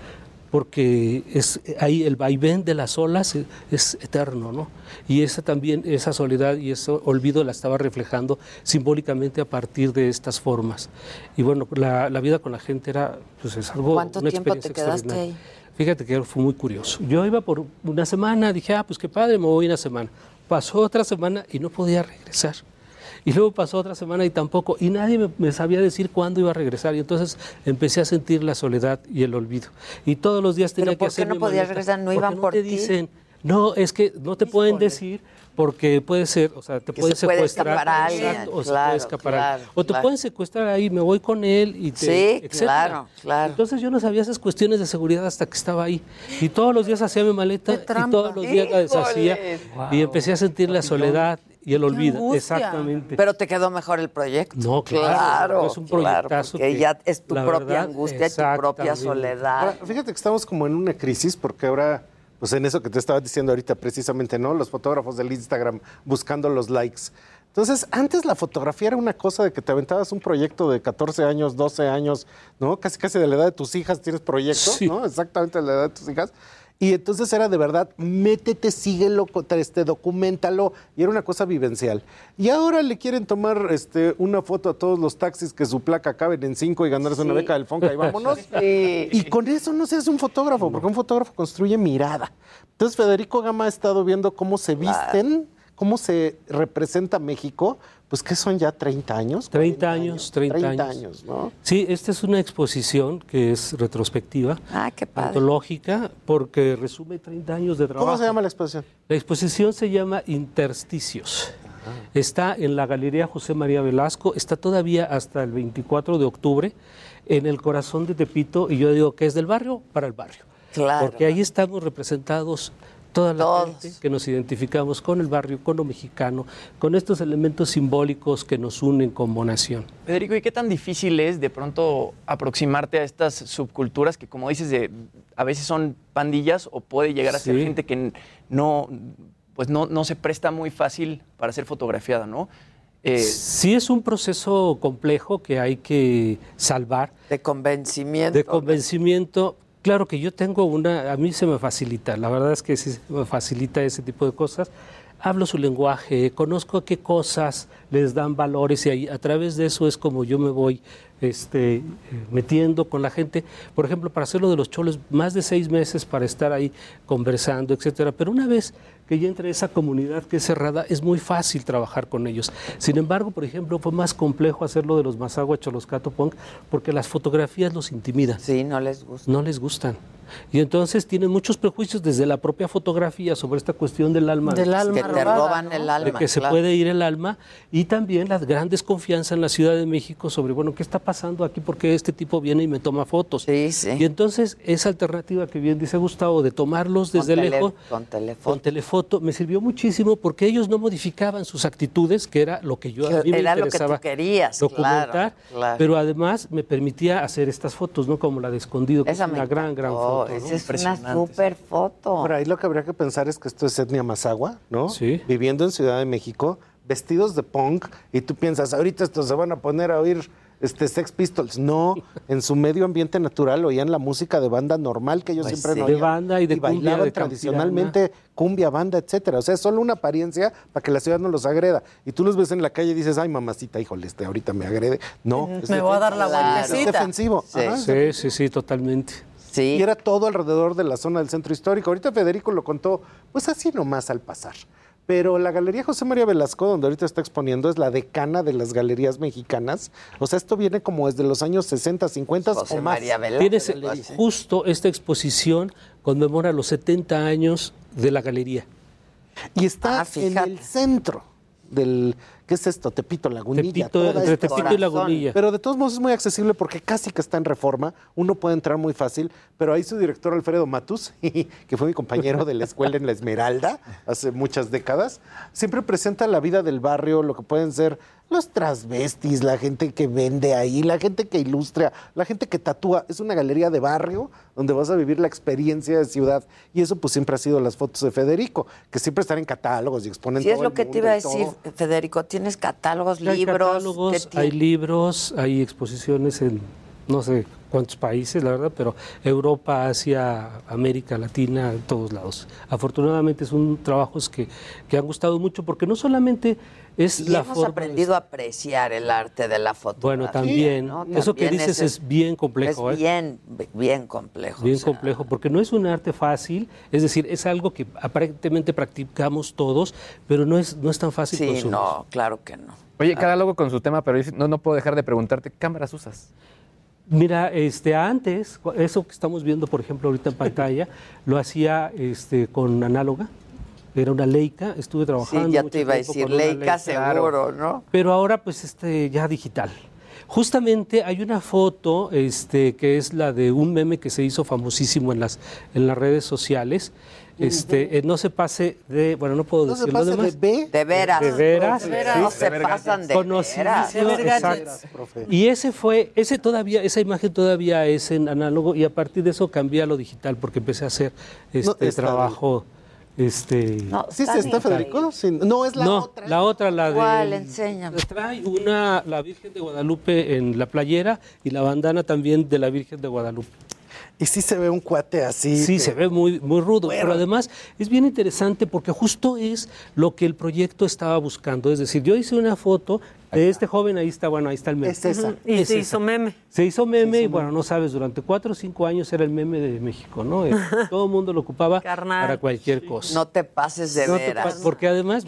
Porque es ahí el vaivén de las olas es, es eterno, ¿no? Y esa también, esa soledad y ese olvido la estaba reflejando simbólicamente a partir de estas formas. Y bueno, la, la vida con la gente era, pues es algo, ¿Cuánto una tiempo te experiencia quedaste extraordinaria. ahí? Fíjate que fue muy curioso. Yo iba por una semana, dije, ah, pues qué padre, me voy una semana. Pasó otra semana y no podía regresar. Y luego pasó otra semana y tampoco, y nadie me, me sabía decir cuándo iba a regresar. Y entonces empecé a sentir la soledad y el olvido. Y todos los días tenía ¿Pero que por qué hacer no podías regresar? ¿No iban por te ti? dicen, no, es que no te pueden decir porque puede ser, o sea, te Que pueden se puede secuestrar. escapar a alguien, exacto, o se claro, puede escapar a alguien. claro, O te claro. pueden secuestrar ahí, me voy con él y te, Sí, etcétera. claro, claro. Entonces yo no sabía esas cuestiones de seguridad hasta que estaba ahí. Y todos los días hacía mi maleta y todos los días la deshacía. Y empecé a sentir la soledad y el olvido. angustia. Exactamente. Pero te quedó mejor el proyecto. No, claro, claro. es un claro, proyectazo que, ya es tu propia verdad, angustia, tu propia soledad. Ahora, fíjate que estamos como en una crisis porque ahora, pues en eso que te estaba diciendo ahorita precisamente, ¿no? Los fotógrafos del Instagram buscando los likes. Entonces, antes la fotografía era una cosa de que te aventabas un proyecto de 14 años, 12 años, ¿no? Casi casi de la edad de tus hijas tienes proyectos, Sí. ¿no? Exactamente de la edad de tus hijas. Y entonces era de verdad, métete, síguelo, este, documentalo, y era una cosa vivencial. Y ahora le quieren tomar este, una foto a todos los taxis que su placa caben en cinco y ganarse una beca del Fonca y vámonos. Sí. Y con eso no se hace un fotógrafo, porque un fotógrafo construye mirada. Entonces Federico Gama ha estado viendo cómo se visten, cómo se representa México, pues que son ya 30 años. 30 años, 30, 30 años. años, ¿no? Sí, esta es una exposición que es retrospectiva, Ah, qué padre. antológica, porque resume 30 años de trabajo. ¿Cómo se llama la exposición? La exposición se llama Intersticios. Está en la Galería José María Velasco, está todavía hasta el 24 de octubre en el corazón de Tepito y yo digo que es del barrio para el barrio. Claro. Porque ahí estamos representados toda la gente que nos identificamos con el barrio, con lo mexicano, con estos elementos simbólicos que nos unen como nación. Federico, ¿y qué tan difícil es de pronto aproximarte a estas subculturas que, como dices, de, a veces son pandillas o puede llegar a ser gente que no, pues no, no se presta muy fácil para ser fotografiada, ¿no? Eh, sí es un proceso complejo que hay que salvar. De convencimiento. De convencimiento. Claro que yo tengo una, a mí se me facilita, la verdad es que sí se me facilita ese tipo de cosas. Hablo su lenguaje, conozco qué cosas les dan valores y a través de eso es como yo me voy este, eh, metiendo con la gente. Por ejemplo, para hacer lo de los cholos, más de seis meses para estar ahí conversando, etcétera. Pero una vez que ya entre esa comunidad que es cerrada, es muy fácil trabajar con ellos. Sin embargo, por ejemplo, fue más complejo hacerlo de los Mazagua Choloscato Punk porque las fotografías los intimidan. Sí, no les gusta. No les gustan. Y entonces tienen muchos prejuicios desde la propia fotografía sobre esta cuestión del alma. Del alma Que te roban ¿no? el alma, De que se puede ir el alma. Y también la gran desconfianza en la Ciudad de México sobre, bueno, ¿qué está pasando aquí? Porque este tipo viene y me toma fotos. Y entonces esa alternativa que bien dice Gustavo de tomarlos desde lejos Con teléfono. con telefoto me sirvió muchísimo porque ellos no modificaban sus actitudes, que era lo que yo a mí me Era lo que interesaba tú querías, documentar, claro, claro. pero además me permitía hacer estas fotos, ¿no? Como la de escondido, que Esa es me una gran, gran foto. ¿no? esa es una súper foto. Por ahí lo que habría que pensar es que esto es etnia mazagua, ¿no? Sí. Viviendo en Ciudad de México, vestidos de punk, y tú piensas, ahorita estos se van a poner a oír este Sex Pistols. No, en su medio ambiente natural oían la música de banda normal que ellos Pues siempre sí. no De oían. banda y de cumbia, bailaban de tradicionalmente cumbia, banda, etcétera. O sea, es solo una apariencia para que la ciudad no los agreda. Y tú los ves en la calle y dices, ay, mamacita, híjole, este ahorita me agrede. No, es Me voy a dar la vueltecita. Es defensivo. Ajá. Sí, sí, sí, totalmente. Y era todo alrededor de la zona del centro histórico. Ahorita Federico lo contó, pues así nomás al pasar. Pero la Galería José María Velasco, donde ahorita está exponiendo, es la decana de las galerías mexicanas. O sea, esto viene como desde los años 60, 50 o más. Tienes justo esta exposición conmemora los 70 años de la galería. Y está en el centro del... ¿Qué es esto? Tepito, Lagunilla. Tepito, toda esta Tepito y. Lagunilla. Pero de todos modos es muy accesible porque casi que está en reforma. Uno puede entrar muy fácil. Pero ahí su director Alfredo Matus, que fue mi compañero de la escuela en La Esmeralda hace muchas décadas, siempre presenta la vida del barrio, lo que pueden ser los transvestis, la gente que vende ahí, la gente que ilustra, la gente que tatúa. Es una galería de barrio donde vas a vivir la experiencia de ciudad. Y eso pues siempre ha sido las fotos de Federico, que siempre están en catálogos y exponen Sí, es lo el que te iba a todo. decir, Federico. Tienes catálogos, Hay libros. catálogos, ¿qué hay libros, hay exposiciones en no sé cuántos países, la verdad, pero Europa, Asia, América Latina, en todos lados. Afortunadamente son trabajos que, que han gustado mucho porque no solamente es Y la hemos forma... aprendido a apreciar el arte de la fotografía. Bueno, también. ¿no? Eso que dices es bien complejo. Es ¿eh? bien, bien complejo. Bien o sea, complejo, porque no es un arte fácil, es decir, es algo que aparentemente practicamos todos, pero no es, no es tan fácil Sí, consumir. no, claro que no. Oye, cada logo con su tema, pero no, no puedo dejar de preguntarte, ¿qué cámaras usas? Mira, este, antes, eso que estamos viendo, por ejemplo, ahorita en pantalla, lo hacía este, con análoga. Era una Leica, estuve trabajando. Sí, ya te iba a decir, una Leica seguro, ¿no? Pero ahora, pues, este, ya digital. Justamente hay una foto este, que es la de un meme que se hizo famosísimo en las, en las redes sociales. Este, eh, no se pase de, bueno, no puedo No se decir lo pase de demás. B. De veras. De veras. De veras. sí. No se pasan de veras. exacto. Y ese fue, ese todavía, esa imagen todavía es en análogo y a partir de eso cambié a lo digital porque empecé a hacer este trabajo, este. ¿Sí está, está Federico? Sí, No, es la no, otra. la otra, la de. ¿Cuál? Enséñame. Trae una, la Virgen de Guadalupe en la playera y la bandana también de la Virgen de Guadalupe. Y sí se ve un cuate así. Sí, que- se ve muy, muy rudo, pero además es bien interesante porque justo es lo que el proyecto estaba buscando. Es decir, yo hice una foto de este joven, ahí está, bueno, ahí está el meme. Es esa. Ujú, Y Es se esa. hizo meme. Se hizo meme y bueno, no sabes, durante cuatro o cinco años era el meme de México, ¿no? Eh, Todo el mundo lo ocupaba para cualquier cosa. No te pases de No te veras. pa- porque además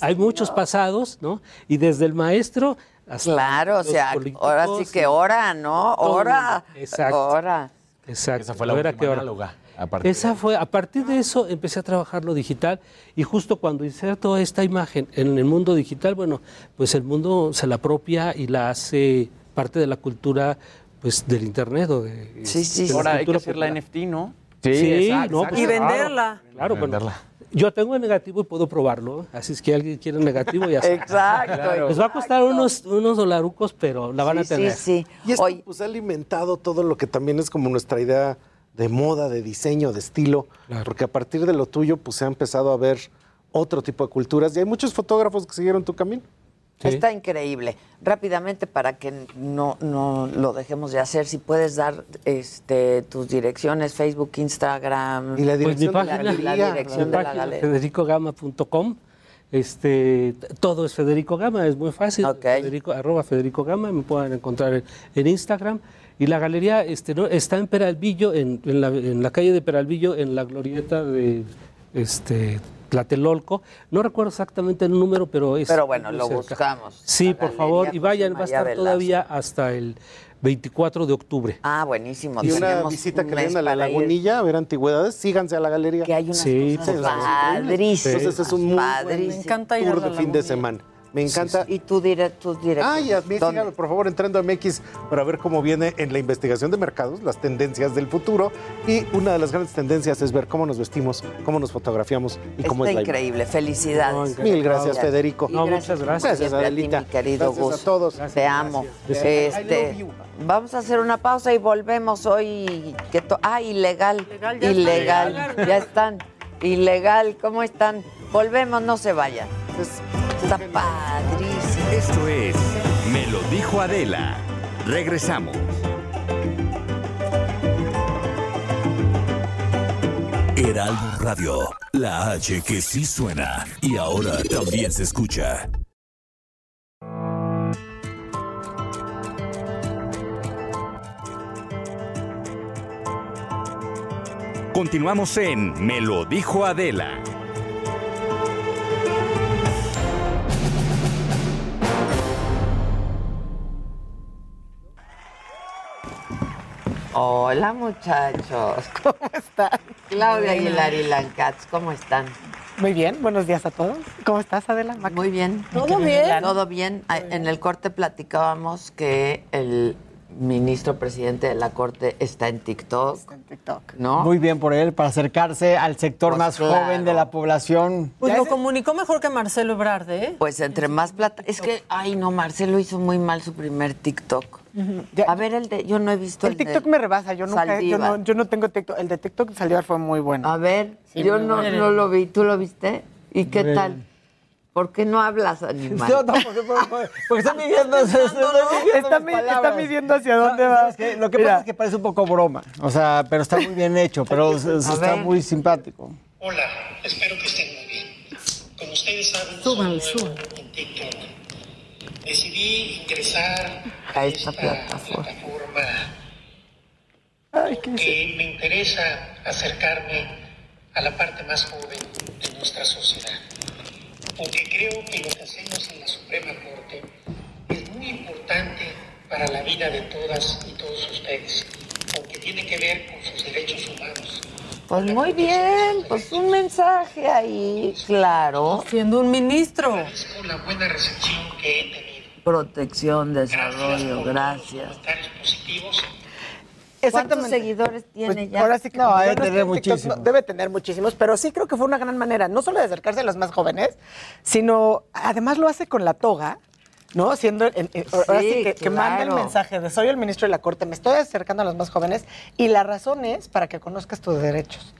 hay muchos pasados, ¿no? Y desde el maestro hasta Claro, o sea, ahora sí que hora, ¿no? Hora. Exacto. Hora. Exacto. Esa fue la última hora. Análoga, a partir Esa fue, a partir de eso empecé a trabajar lo digital y justo cuando inserto esta imagen en el mundo digital, bueno, pues el mundo se la apropia y la hace parte de la cultura pues del internet o de, Sí, sí, de la Ahora hay que hacer la. NFT, ¿no? Sí, exacto, no, pues, Y claro, venderla. Claro, bueno, Venderla. yo tengo el negativo y puedo probarlo. Así es que alguien quiere el negativo ya. Exacto, Claro. Les va a costar unos, unos dolarucos, pero la van a tener. Y esto pues, ha alimentado todo lo que también es como nuestra idea de moda, de diseño, de estilo, porque a partir de lo tuyo pues se ha empezado a ver otro tipo de culturas y hay muchos fotógrafos que siguieron tu camino. Está increíble. Rápidamente, para que no, no lo dejemos de hacer, si puedes dar este, tus direcciones, Facebook, Instagram. Y la Pues mi dirección de la página, galería. la dirección mi de la galería. federicogama.com. Este, todo es Federico Gama, es muy fácil. Federico, arroba Federico Gama, me pueden encontrar en, en Instagram. Y la galería este, ¿no? está en Peralvillo, en, en la, en la calle de Peralvillo, en la glorieta de este, Tlatelolco. No recuerdo exactamente el número, pero es. Pero bueno, lo cerca. buscamos. Sí, por favor, y José vayan, va a estar Velasco. todavía hasta el 24 de octubre. Ah, buenísimo. Y una visita un que den a la lagunilla a ver antigüedades, síganse a la galería. Que hay unas Sí, cosas padrísimas. Entonces es un muy buen padrísimas. Me encanta ir a tour la de fin de semana. Me encanta. Y tú dire, tus directos. Ah, y a por favor, entrando a MX para ver cómo viene en la investigación de mercados, las tendencias del futuro. Y una de las grandes tendencias es ver cómo nos vestimos, cómo nos fotografiamos y cómo Está es la increíble. Felicidades. Mil gracias, Federico. No, gracias, muchas gracias. a ti, Adelita. mi querido Gracias a todos. Te amo. Gracias. Este, vamos a hacer una pausa y volvemos hoy. Que ah, ilegal. Ilegal, ya Ilegal. está. Ya están. Ilegal. ¿Cómo están? Volvemos, no se vayan. Está padrísimo. Esto es Me lo dijo Adela. Regresamos. Heraldo Radio, la H que sí suena y ahora también se escucha. Continuamos en Me lo dijo Adela. Hola, muchachos. ¿Cómo están? Claudia Aguilar y Lancats, ¿cómo están? Muy bien, buenos días a todos. ¿Cómo estás, Adela? Muy bien. ¿Todo bien? Todo bien. Ah, En el corte platicábamos que el ministro presidente de la Corte está en TikTok. en TikTok. ¿No? Muy bien por él, para acercarse al sector Pues más claro. joven de la población. Pues lo comunicó mejor que Marcelo Ebrard, ¿eh? Pues entre más plata. Es que, ay, no, Marcelo hizo muy mal su primer TikTok. A ver, el de. Yo no he visto el, El TikTok de me rebasa, yo nunca, yo no, yo no tengo TikTok. El de TikTok de Saldívar fue muy bueno. A ver, Sí, yo no, bueno. no lo vi. ¿Tú lo viste? ¿Y qué tal? ¿Por qué no hablas, animal? No, no, porque, porque- porque está midiendo, está, midiendo Está mis mi- palabras. está midiendo hacia dónde va. Lo que pasa es que parece un poco broma, o sea, pero está muy bien hecho, pero está ver. muy simpático. Hola, espero que estén muy bien. Como ustedes saben, soy nuevo en TikTok. Decidí ingresar A esta plataforma. plataforma porque me interesa acercarme a la parte más joven de nuestra sociedad. Porque creo que lo que hacemos en la Suprema Corte es muy importante para la vida de todas y todos ustedes, porque tiene que ver con sus derechos humanos. Pues muy bien, pues un mensaje ahí, claro. Siendo un ministro. Por la buena recepción que he tenido. Protección, desarrollo, gracias. positivos. ¿Cuántos seguidores tiene Pues, ya? Ahora sí que No, yo debe tener muchísimos. no, debe tener muchísimos, pero sí creo que fue una gran manera, no solo de acercarse a los más jóvenes, sino además lo hace con la toga. ¿No? Siendo, en- en- ahora sí Sí, que, que manda el mensaje de soy el ministro de la Corte, me estoy acercando a los más jóvenes y la razón es para que conozcas tus derechos.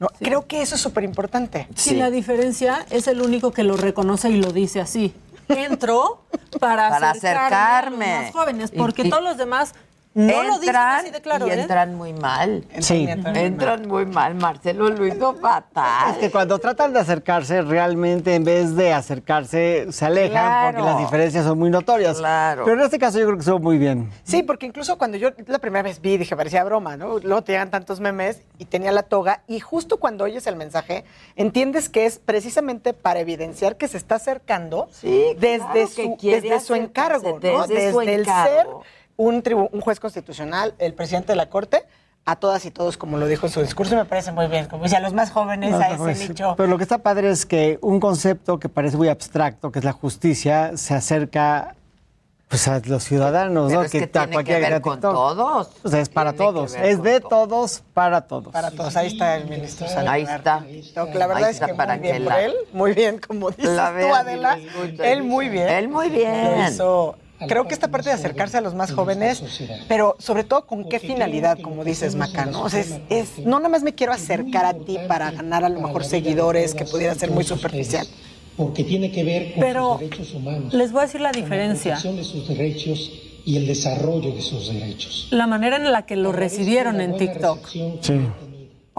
¿no? Creo que eso es súper importante. Y la diferencia es el único que lo reconoce y lo dice así. Entro para, Para acercarme, acercarme. a los más jóvenes, Y- porque y- todos los demás no lo dicen así de claro, y ¿eh? entran muy mal. Sí. Entran muy mal. Marcelo lo hizo fatal. Es que cuando tratan de acercarse, realmente en vez de acercarse, se alejan Claro. porque las diferencias son muy notorias. Claro. Pero en este caso yo creo que estuvo muy bien. Sí, porque incluso cuando yo la primera vez vi, dije, parecía broma, ¿no? Luego te llegan tantos memes y tenía la toga y justo cuando oyes el mensaje, entiendes que es precisamente para evidenciar que se está acercando desde, claro su, desde su encargo, ¿no? desde su el encargo. ser un, tribu- un juez constitucional, el presidente de la Corte, a todas y todos, como lo dijo en su discurso, y me parece muy bien. Como decía, a los más jóvenes, a ese nicho. Pero lo que está padre es que un concepto que parece muy abstracto, que es la justicia, se acerca Pues a los ciudadanos, Pero ¿no? es que tiene ver con todos. O sea, es para Tiene todos. Es de todos para todos. Para todos. Ahí está el ministro Saldívar. Ahí está. La verdad Ahí es está que para muy bien que por él. Muy bien, como dices La tú, Adela. Él muy bien. Él muy bien. Lo hizo- Creo que esta parte de acercarse a los más jóvenes, pero sobre todo con qué finalidad, como dices, Maca, ¿no? O sea, es, es- no nada más me quiero acercar a ti para ganar a lo mejor seguidores, que pudiera ser muy superficial. porque tiene que ver con Pero sus derechos humanos. les voy a decir la diferencia. protección de sus derechos y el desarrollo de sus derechos. La manera en la que lo recibieron en TikTok.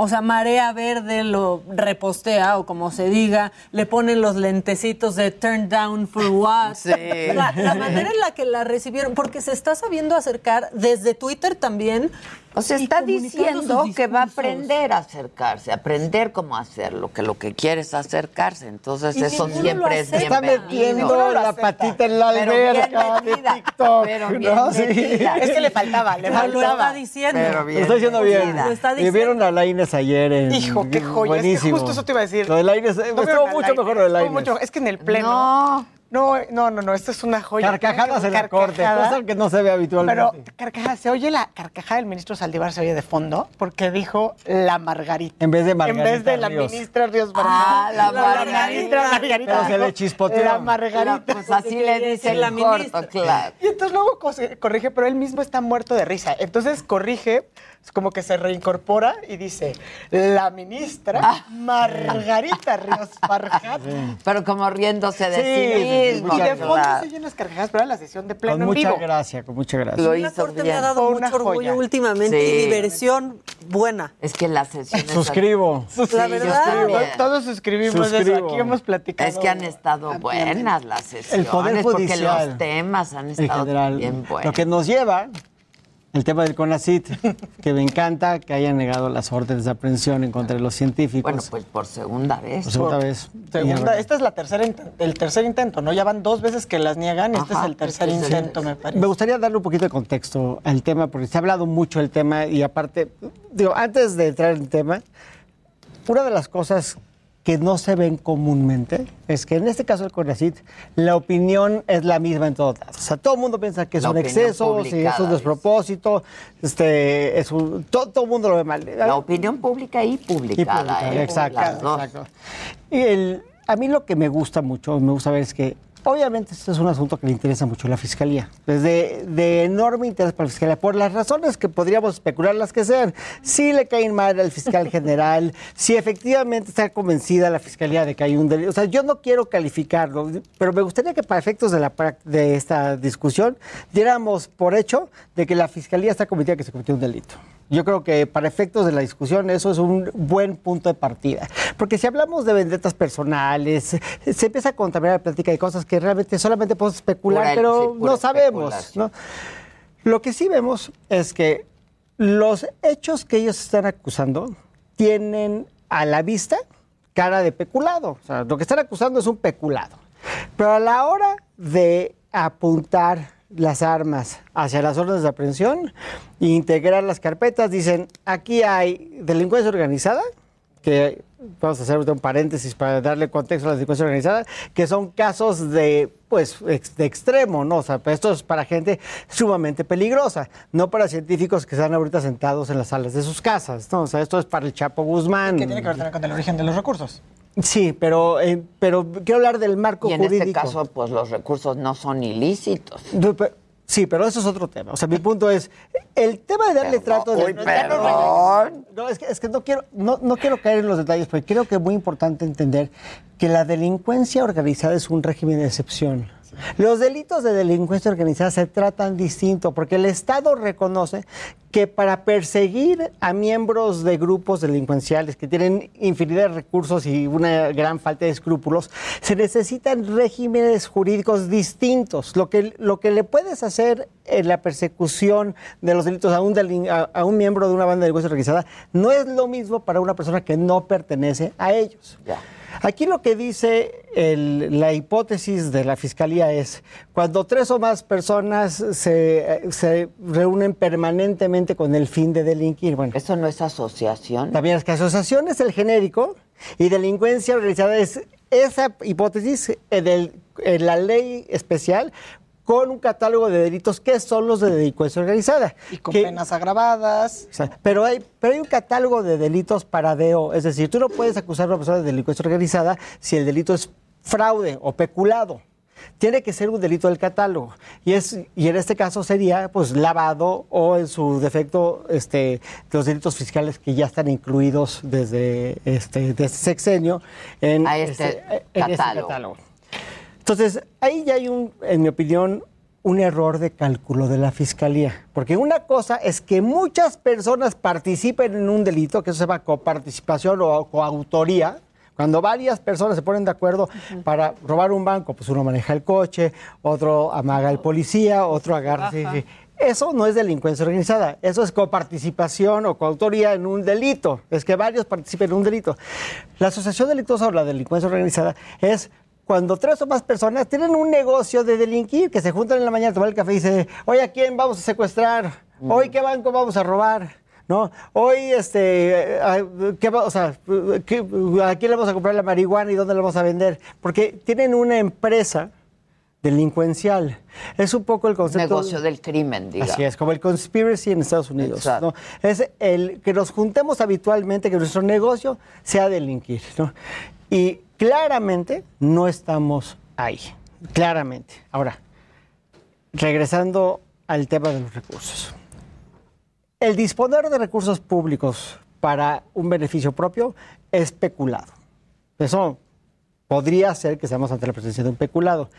O sea, Marea Verde lo repostea o como se diga, le ponen los lentecitos de turn down for what. Sí. La, la manera en la que la recibieron, porque se está sabiendo acercar desde Twitter también. O sea, está diciendo que va a aprender a acercarse, aprender cómo hacerlo, que lo que quiere es acercarse. Entonces, Y eso siempre es bienvenido. Está metiendo la patita en la Pero bien alberca de metida, TikTok. pero bien ¿no? Sí. metida. Es que le faltaba, le Pero lo faltaba. está diciendo. Pero Lo bien está diciendo bien. Lo está Y diciendo. vieron a Laines ayer en. Hijo, qué joya. Es que Buenísimo. justo eso te iba a decir. Lo de Laines ¿No mucho Lainez? mejor lo de Laines. Es que en el pleno. No. No, no, no, no, esto es una joya. Carcajadas en la corte, Carcajada. cosa que no se ve habitualmente. Pero carcajada, se oye la carcajada del ministro Saldívar, se oye de fondo, porque dijo la Margarita. En vez de Margarita En vez de la Ríos. ministra Ríos Ah, la ministra Margarita. Pero se le chispoteó. La Margarita. Pues así le dice la corto, ministra. claro. Y entonces luego co- corrige, pero él mismo está muerto de risa. Entonces corrige, como que se reincorpora y dice, la ministra Ah. Margarita Ríos Farjat. Pero como riéndose de Sí, mismo. Y de fondo claro. se oyen las carcajadas, pero era la sesión de pleno Con en mucha vivo. gracia, con mucha gracia. Lo La hizo corte me bien. ha dado Fue mucho orgullo joya. últimamente Sí. y diversión buena. Es que la sesión es- Suscribo. La verdad, también. Todos suscribimos Suscribo. eso. Aquí hemos platicado. Es que han estado buenas las sesiones. El Poder Porque Judicial. los temas han en estado general. bien buenos. Lo que nos lleva, el tema del CONACIT, que me encanta que hayan negado las órdenes de aprehensión en contra de los científicos. Bueno, pues por segunda vez. por segunda vez. Segunda, Y, esta es la tercera el tercer intento, ¿no? Ya van dos veces que las niegan, este Ajá, es el tercer este es el- intento, me parece. Me gustaría darle un poquito de contexto al tema, porque se ha hablado mucho del tema y aparte, digo, antes de entrar en el tema, una de las cosas que no se ven comúnmente es que en este caso del CONACIT, la opinión es la misma en todos lados. O sea, todo el mundo piensa que es La un exceso, si es un despropósito, este, es un, todo, todo el mundo lo ve mal. La opinión pública y Y publicada. ¿eh? exacto. Y el- a mí lo que me gusta mucho, me gusta ver es que obviamente este es un asunto que le interesa mucho a la Fiscalía. Es de, de enorme interés para la Fiscalía, por las razones que podríamos especular las que sean. Si le caen mal al fiscal general, si efectivamente está convencida la Fiscalía de que hay un delito. O sea, yo no quiero calificarlo, pero me gustaría que para efectos de, la, de esta discusión diéramos por hecho de que la Fiscalía está convencida de que se cometió un delito. Yo creo que para efectos de la discusión eso es un buen punto de partida. Porque si hablamos de vendetas personales, se empieza a contaminar la plática de cosas que realmente solamente podemos especular, Pura- pero sí, no sabemos. ¿no? Lo que sí vemos es que los hechos que ellos están acusando tienen a la vista cara de peculado. O sea, lo que están acusando es un peculado. Pero a la hora de apuntar las armas hacia las órdenes de aprehensión e integrar las carpetas, dicen, aquí hay delincuencia organizada, que vamos a hacer un paréntesis para darle contexto a la delincuencia organizada, que son casos de, pues, de extremo, ¿no? O sea, pues, esto es para gente sumamente peligrosa, no para científicos que están ahorita sentados en las salas de sus casas, ¿no? O sea, esto es para el Chapo Guzmán. Que tiene que ver con el origen de los recursos. Sí, pero, eh, pero quiero hablar del marco Y en jurídico. este caso, pues los recursos no son ilícitos. Sí, pero eso es otro tema. O sea, mi punto es, el tema de darle trato... de- uy, perdón. No, es que, es que no, quiero, no, no quiero caer en los detalles, porque creo que es muy importante entender que la delincuencia organizada es un régimen de excepción. Los delitos de delincuencia organizada se tratan distinto, porque el Estado reconoce que para perseguir a miembros de grupos delincuenciales que tienen infinidad de recursos y una gran falta de escrúpulos, se necesitan regímenes jurídicos distintos. Lo que, lo que le puedes hacer en la persecución de los delitos a un, delin- a, un miembro de una banda de delincuencia organizada no es lo mismo para una persona que no pertenece a ellos. Aquí lo que dice el- la hipótesis de la fiscalía es cuando tres o más personas se, eh, se reúnen permanentemente con el fin de delinquir. Bueno, Eso no es asociación. también es que asociación es el genérico y delincuencia organizada es esa hipótesis en, el- en la ley especial con un catálogo de delitos que son los de delincuencia organizada. Y con Que- penas agravadas. o sea, pero hay, pero hay un catálogo de delitos para DEO. Es decir, tú no puedes acusar a una persona de delincuencia organizada si el delito es fraude o peculado. Tiene que ser un delito del catálogo. Y, es, y en este caso sería pues lavado o en su defecto este, los delitos fiscales que ya están incluidos desde este, desde sexenio en A este en este catálogo. Entonces, ahí ya hay un, en mi opinión, un error de cálculo de la fiscalía. Porque una cosa es que muchas personas participen en un delito, que eso se llama coparticipación o coautoría. Cuando varias personas se ponen de acuerdo para robar un banco, pues uno maneja el coche, otro amaga al policía, otro agarra. sí, Ajá. sí. Eso no es delincuencia organizada, eso es coparticipación o coautoría en un delito. Es que varios participen en un delito. La asociación delictuosa o la delincuencia organizada es cuando tres o más personas tienen un negocio de delinquir, que se juntan en la mañana a tomar el café y dicen, hoy a quién vamos a secuestrar, hoy qué banco vamos a robar. ¿No? Hoy, este, eh, a- ¿qué o sea, ¿qué- ¿a quién le vamos a comprar la marihuana y dónde la vamos a vender? Porque tienen una empresa delincuencial. Es un poco el concepto... Negocio del crimen, digamos. Así es, como el conspiracy en Estados Unidos. ¿no? Es el que nos juntemos habitualmente, que nuestro negocio sea delinquir. ¿no? Y claramente no estamos ahí. Claramente. Ahora, regresando al tema de los recursos. El disponer de recursos públicos para un beneficio propio es especulado. Eso podría ser que seamos ante la presencia de un peculado.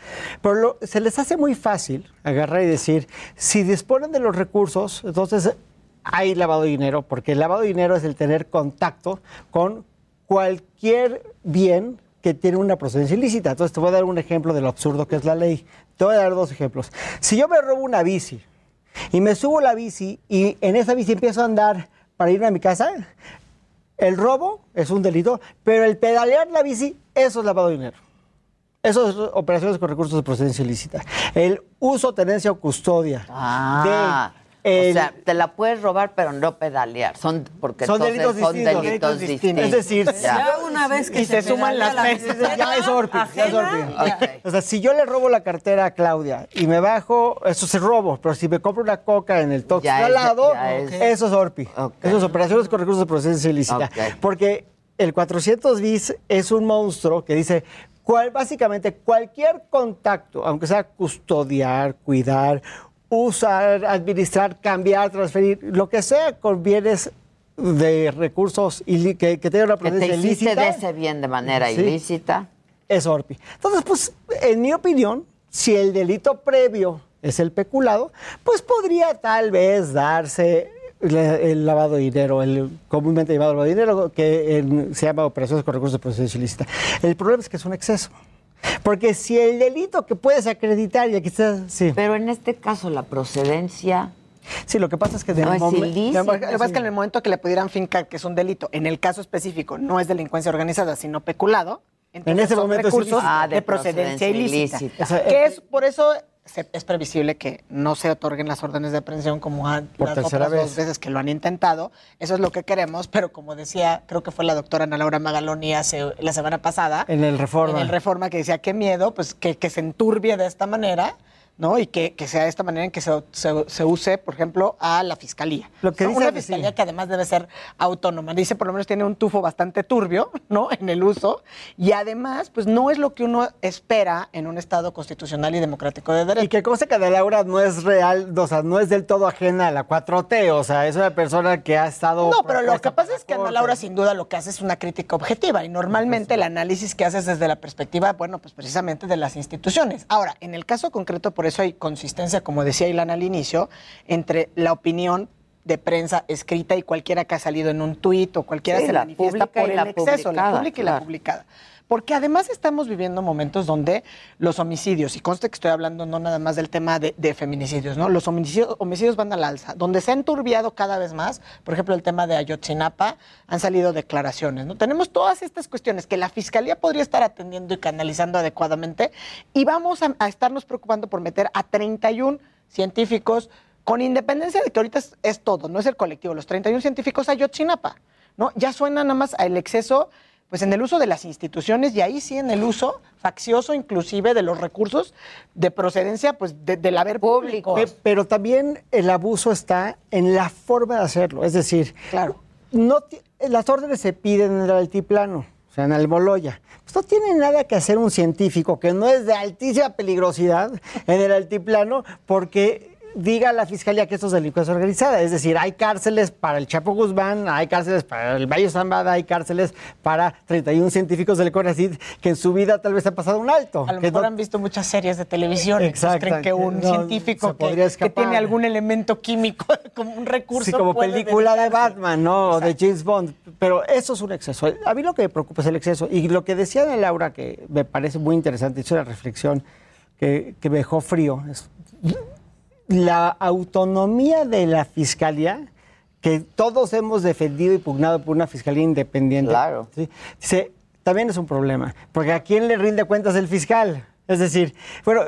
Pero lo- se les hace muy fácil agarrar y decir, si disponen de los recursos, entonces hay lavado de dinero, porque el lavado de dinero es el tener contacto con cualquier bien que tiene una procedencia ilícita. Entonces te voy a dar un ejemplo de lo absurdo que es la ley. Te voy a dar dos ejemplos. Si yo me robo una bici y me subo la bici y en esa bici empiezo a andar para irme a mi casa, el robo es un delito, pero el pedalear la bici, eso es lavado de dinero. Eso es operaciones con recursos de procedencia ilícita. El uso, tenencia o custodia Ah, de o sea, te la puedes robar, pero no pedalear. Son, porque Son delitos son distintos. delitos Delitos distintos. distintos. Es decir, Ya. Ya una vez que Y se suman pedalea las la veces, bicicleta ya es Orpi. O sea, si yo le robo la cartera a Claudia y me bajo, eso es robo, pero si me compro una coca en el tox al lado, es- eso es Orpi. Ok. Eso es operaciones con recursos de procedencia ilícita. Porque el 400 bis es un monstruo que dice, cual, básicamente cualquier contacto, aunque sea custodiar, cuidar, usar, administrar, cambiar, transferir, lo que sea con bienes de recursos que, que tengan una Que te ilícita de ese bien de manera Sí. ilícita. es Orpi. Entonces, pues, en mi opinión, si el delito previo es el peculado, pues podría tal vez darse el lavado de dinero, el comúnmente llamado lavado de dinero, que en- se llama operaciones con recursos de procedencia ilícita. El problema es que es un exceso. Porque si el delito que puedes acreditar, y aquí está, sí. Pero en este caso, la procedencia. Sí, lo que pasa es que de No es ilícito. Lo que pasa es que en el momento que le pudieran fincar que es un delito, en el caso específico no es delincuencia organizada, sino peculado, entonces ese son momento es recursos ilícito. Ah, de, de procedencia, procedencia ilícita. ilícita. O sea, que eh, es por eso se- es previsible que no se otorguen las órdenes de aprehensión como han, Por las tercera otras dos vez. veces que lo han intentado. Eso es lo que queremos, pero como decía, creo que fue la doctora Ana Laura Magaloni hace la semana pasada, En el Reforma. en el Reforma que decía, qué miedo, pues que, que se enturbie de esta manera, ¿no? Y que, que sea de esta manera en que se, se- se use, por ejemplo, a la fiscalía. Lo que ¿no? dice- Una fiscalía que además debe ser autónoma. Dice, por lo menos tiene un tufo bastante turbio, ¿no? En el uso. Y además, pues no es lo que uno espera en un Estado constitucional y democrático de derecho. Y que cosa que de Laura no es real, o sea, no es del todo ajena a la 4T, o sea, es una persona que ha estado... No, pero lo que pasa es que la Ana Corte. Laura sin duda lo que hace es una crítica objetiva y normalmente el análisis que haces desde la perspectiva, bueno, pues precisamente de las instituciones. Ahora, en el caso concreto, por eso hay consistencia, como decía Ilana al inicio, entre la opinión de prensa escrita y cualquiera que ha salido en un tuit o cualquiera Sí, se la manifiesta por el la exceso, la pública y la publicada. Porque además estamos viviendo momentos donde los homicidios, y conste que estoy hablando no nada más del tema de, de feminicidios, ¿no? Los homicidios, homicidios van al alza. Donde se ha enturbiado cada vez más, por ejemplo, el tema de Ayotzinapa, han salido declaraciones, ¿no? Tenemos todas estas cuestiones que la Fiscalía podría estar atendiendo y canalizando adecuadamente, y vamos a, a estarnos preocupando por meter a 31 científicos, con independencia de que ahorita es, es todo, no es el colectivo, los 31 científicos Ayotzinapa, ¿no? Ya suena nada más al exceso pues en el uso de las instituciones y ahí sí en el uso faccioso inclusive de los recursos de procedencia pues de- del haber público. Pe- Pero también el abuso está en la forma de hacerlo. Es decir, claro. no las órdenes se piden en el altiplano, o sea, en el Moloya. Pues no tiene nada que hacer un científico que no es de altísima peligrosidad en el altiplano porque diga la fiscalía que esto es delincuencia organizada. Es decir, hay cárceles para el Chapo Guzmán, hay cárceles para el Valle Zambada, hay cárceles para 31 científicos del CONACYT que en su vida tal vez han pasado un alto. A lo que mejor no- han visto muchas series de televisión. Exacto, creen que un no, científico que, tiene algún elemento químico como un recurso. Sí, como puede película de Batman, ¿no? O de James Bond. Pero eso es un exceso. A mí lo que me preocupa es el exceso. Y lo que decía Ana Laura, que me parece muy interesante, hizo una reflexión que, que me dejó frío. es la autonomía de la fiscalía, que todos hemos defendido y pugnado por una fiscalía independiente. Claro. también es un problema. Porque ¿a quién le rinde cuentas el fiscal? Es decir, bueno,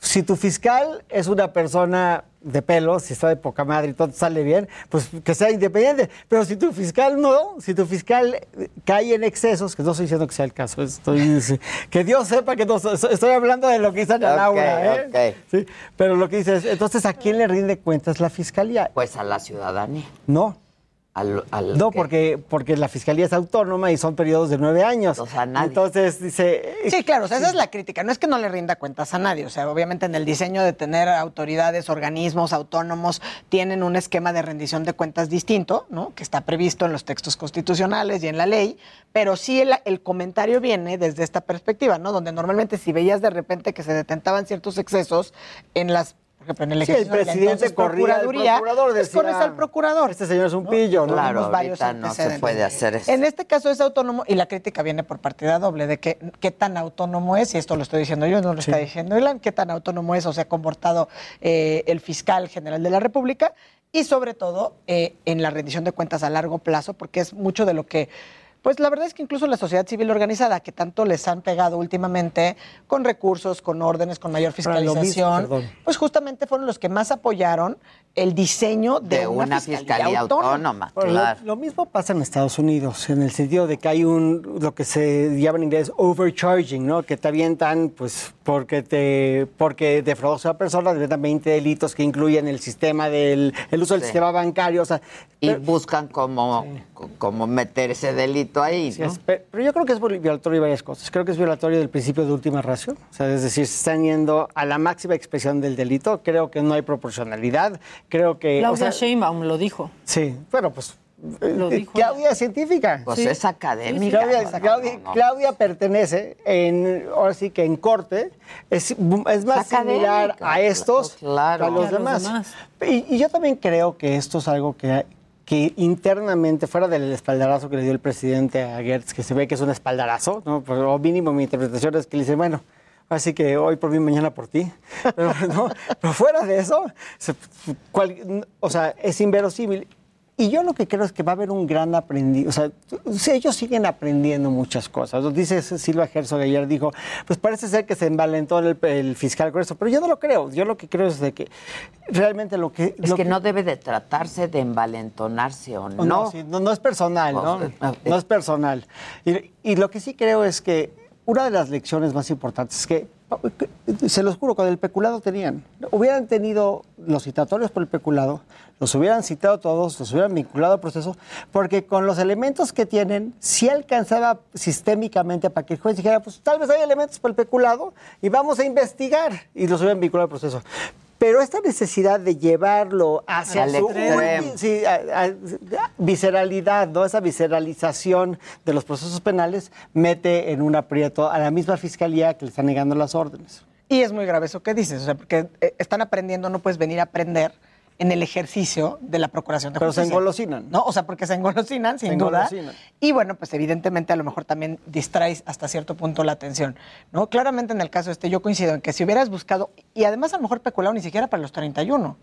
si tu fiscal es una persona de pelo, si está de poca madre y todo sale bien, pues que sea independiente. Pero si tu fiscal no, si tu fiscal eh, cae en excesos, que no estoy diciendo que sea el caso, estoy, que Dios sepa que no, estoy hablando de lo que dice Ana Ok, Laura, ¿eh? Sí, pero lo que dice es, entonces, ¿a quién le rinde cuentas la fiscalía? Pues a la ciudadanía. No. Al, al No, que- porque, porque la fiscalía es autónoma y son periodos de nueve años. Entonces dice. Sí, claro, o sea, esa es la crítica. No es que no le rinda cuentas a nadie. O sea, obviamente en el diseño de tener autoridades, organismos autónomos, tienen un esquema de rendición de cuentas distinto, ¿no? Que está previsto en los textos constitucionales y en la ley. Pero sí el, el comentario viene desde esta perspectiva, ¿no? Donde normalmente si veías de repente que se detentaban ciertos excesos en las. Por ejemplo, en el Sí, el de presidente entonces corría al Procuraduría, procurador, pues corres al procurador. Este señor es un pillo, ¿no? Claro, varios no se puede hacer eso. En este caso es autónomo y la crítica viene por partida doble de que, qué tan autónomo es, y esto lo estoy diciendo yo, no lo está diciendo Ilan, qué tan autónomo es o se ha comportado eh, el fiscal general de la República y sobre todo eh, en la rendición de cuentas a largo plazo, porque es mucho de lo que... Pues la verdad es que incluso la sociedad civil organizada, que tanto les han pegado últimamente con recursos, con órdenes, con mayor mismo, fiscalización, perdón. pues justamente fueron los que más apoyaron el diseño de, De una fiscalía autónoma, claro. lo, lo mismo pasa en Estados Unidos, en el sentido de que hay un, lo que se llama en inglés overcharging, ¿no? Que te avientan, pues, porque te, porque defraudas a una persona, te avientan 20 delitos que incluyen el sistema del, el uso del Sí. sistema bancario, o sea. Y buscan como, como meter ese delito ahí, Sí, ¿no? es- pero, pero yo creo que es violatorio de varias cosas. Creo que es violatorio del principio de última ratio. O sea, es decir, se están yendo a la máxima expresión del delito. Creo que no hay proporcionalidad. Creo que. o Claudia sea, Sheinbaum lo dijo. Sí, bueno, pues. Lo eh, dijo Claudia es científica. Pues Sí. es académica. Claudia, ¿no? Claudia- No, no. Claudia pertenece, en, ahora sí que en corte, es, es más similar a estos claro. que a los Que a los demás. y yo también creo que esto es algo que, que internamente, fuera del espaldarazo que le dio el presidente a Gertz, que se ve que es un espaldarazo, ¿no? Pues, o mínimo mi interpretación es que le dice, bueno, así que hoy por mí, mañana por ti. Pero, ¿no? Pero fuera de eso, cual- o sea, es inverosímil. Y yo lo que creo es que va a haber un gran aprendiz. O sea, ellos siguen aprendiendo muchas cosas. Dice Silva Herzog ayer, dijo, pues parece ser que se envalentó el, el fiscal con eso, pero yo no lo creo. Yo lo que creo es de que realmente lo que... Es lo que no debe de tratarse de envalentonarse o no. No, sí, no, no es personal, ¿no? No es personal. Y, y lo que sí creo es que una de las lecciones más importantes es que, se los juro, con el peculado tenían, hubieran tenido los citatorios por el peculado, los hubieran citado todos, los hubieran vinculado al proceso, porque con los elementos que tienen, sí alcanzaba sistémicamente para que el juez dijera, pues tal vez hay elementos por el peculado y vamos a investigar, y los hubieran vinculado al proceso. Pero esta necesidad de llevarlo hacia Al su ulti- sí, a- a- visceralidad, ¿no? Esa visceralización de los procesos penales mete en un aprieto a la misma fiscalía que le está negando las órdenes. Y es muy grave eso que dices, o sea, porque eh, están aprendiendo, no puedes venir a aprender en el ejercicio de la procuración de Pero se justicia. engolosinan. No, o sea, porque se engolosinan, sin Se duda. engolosinan. Y bueno, pues evidentemente a lo mejor también distraes hasta cierto punto la atención, ¿no? Claramente en el caso este yo coincido en que si hubieras buscado, y además a lo mejor peculado ni siquiera para los 31,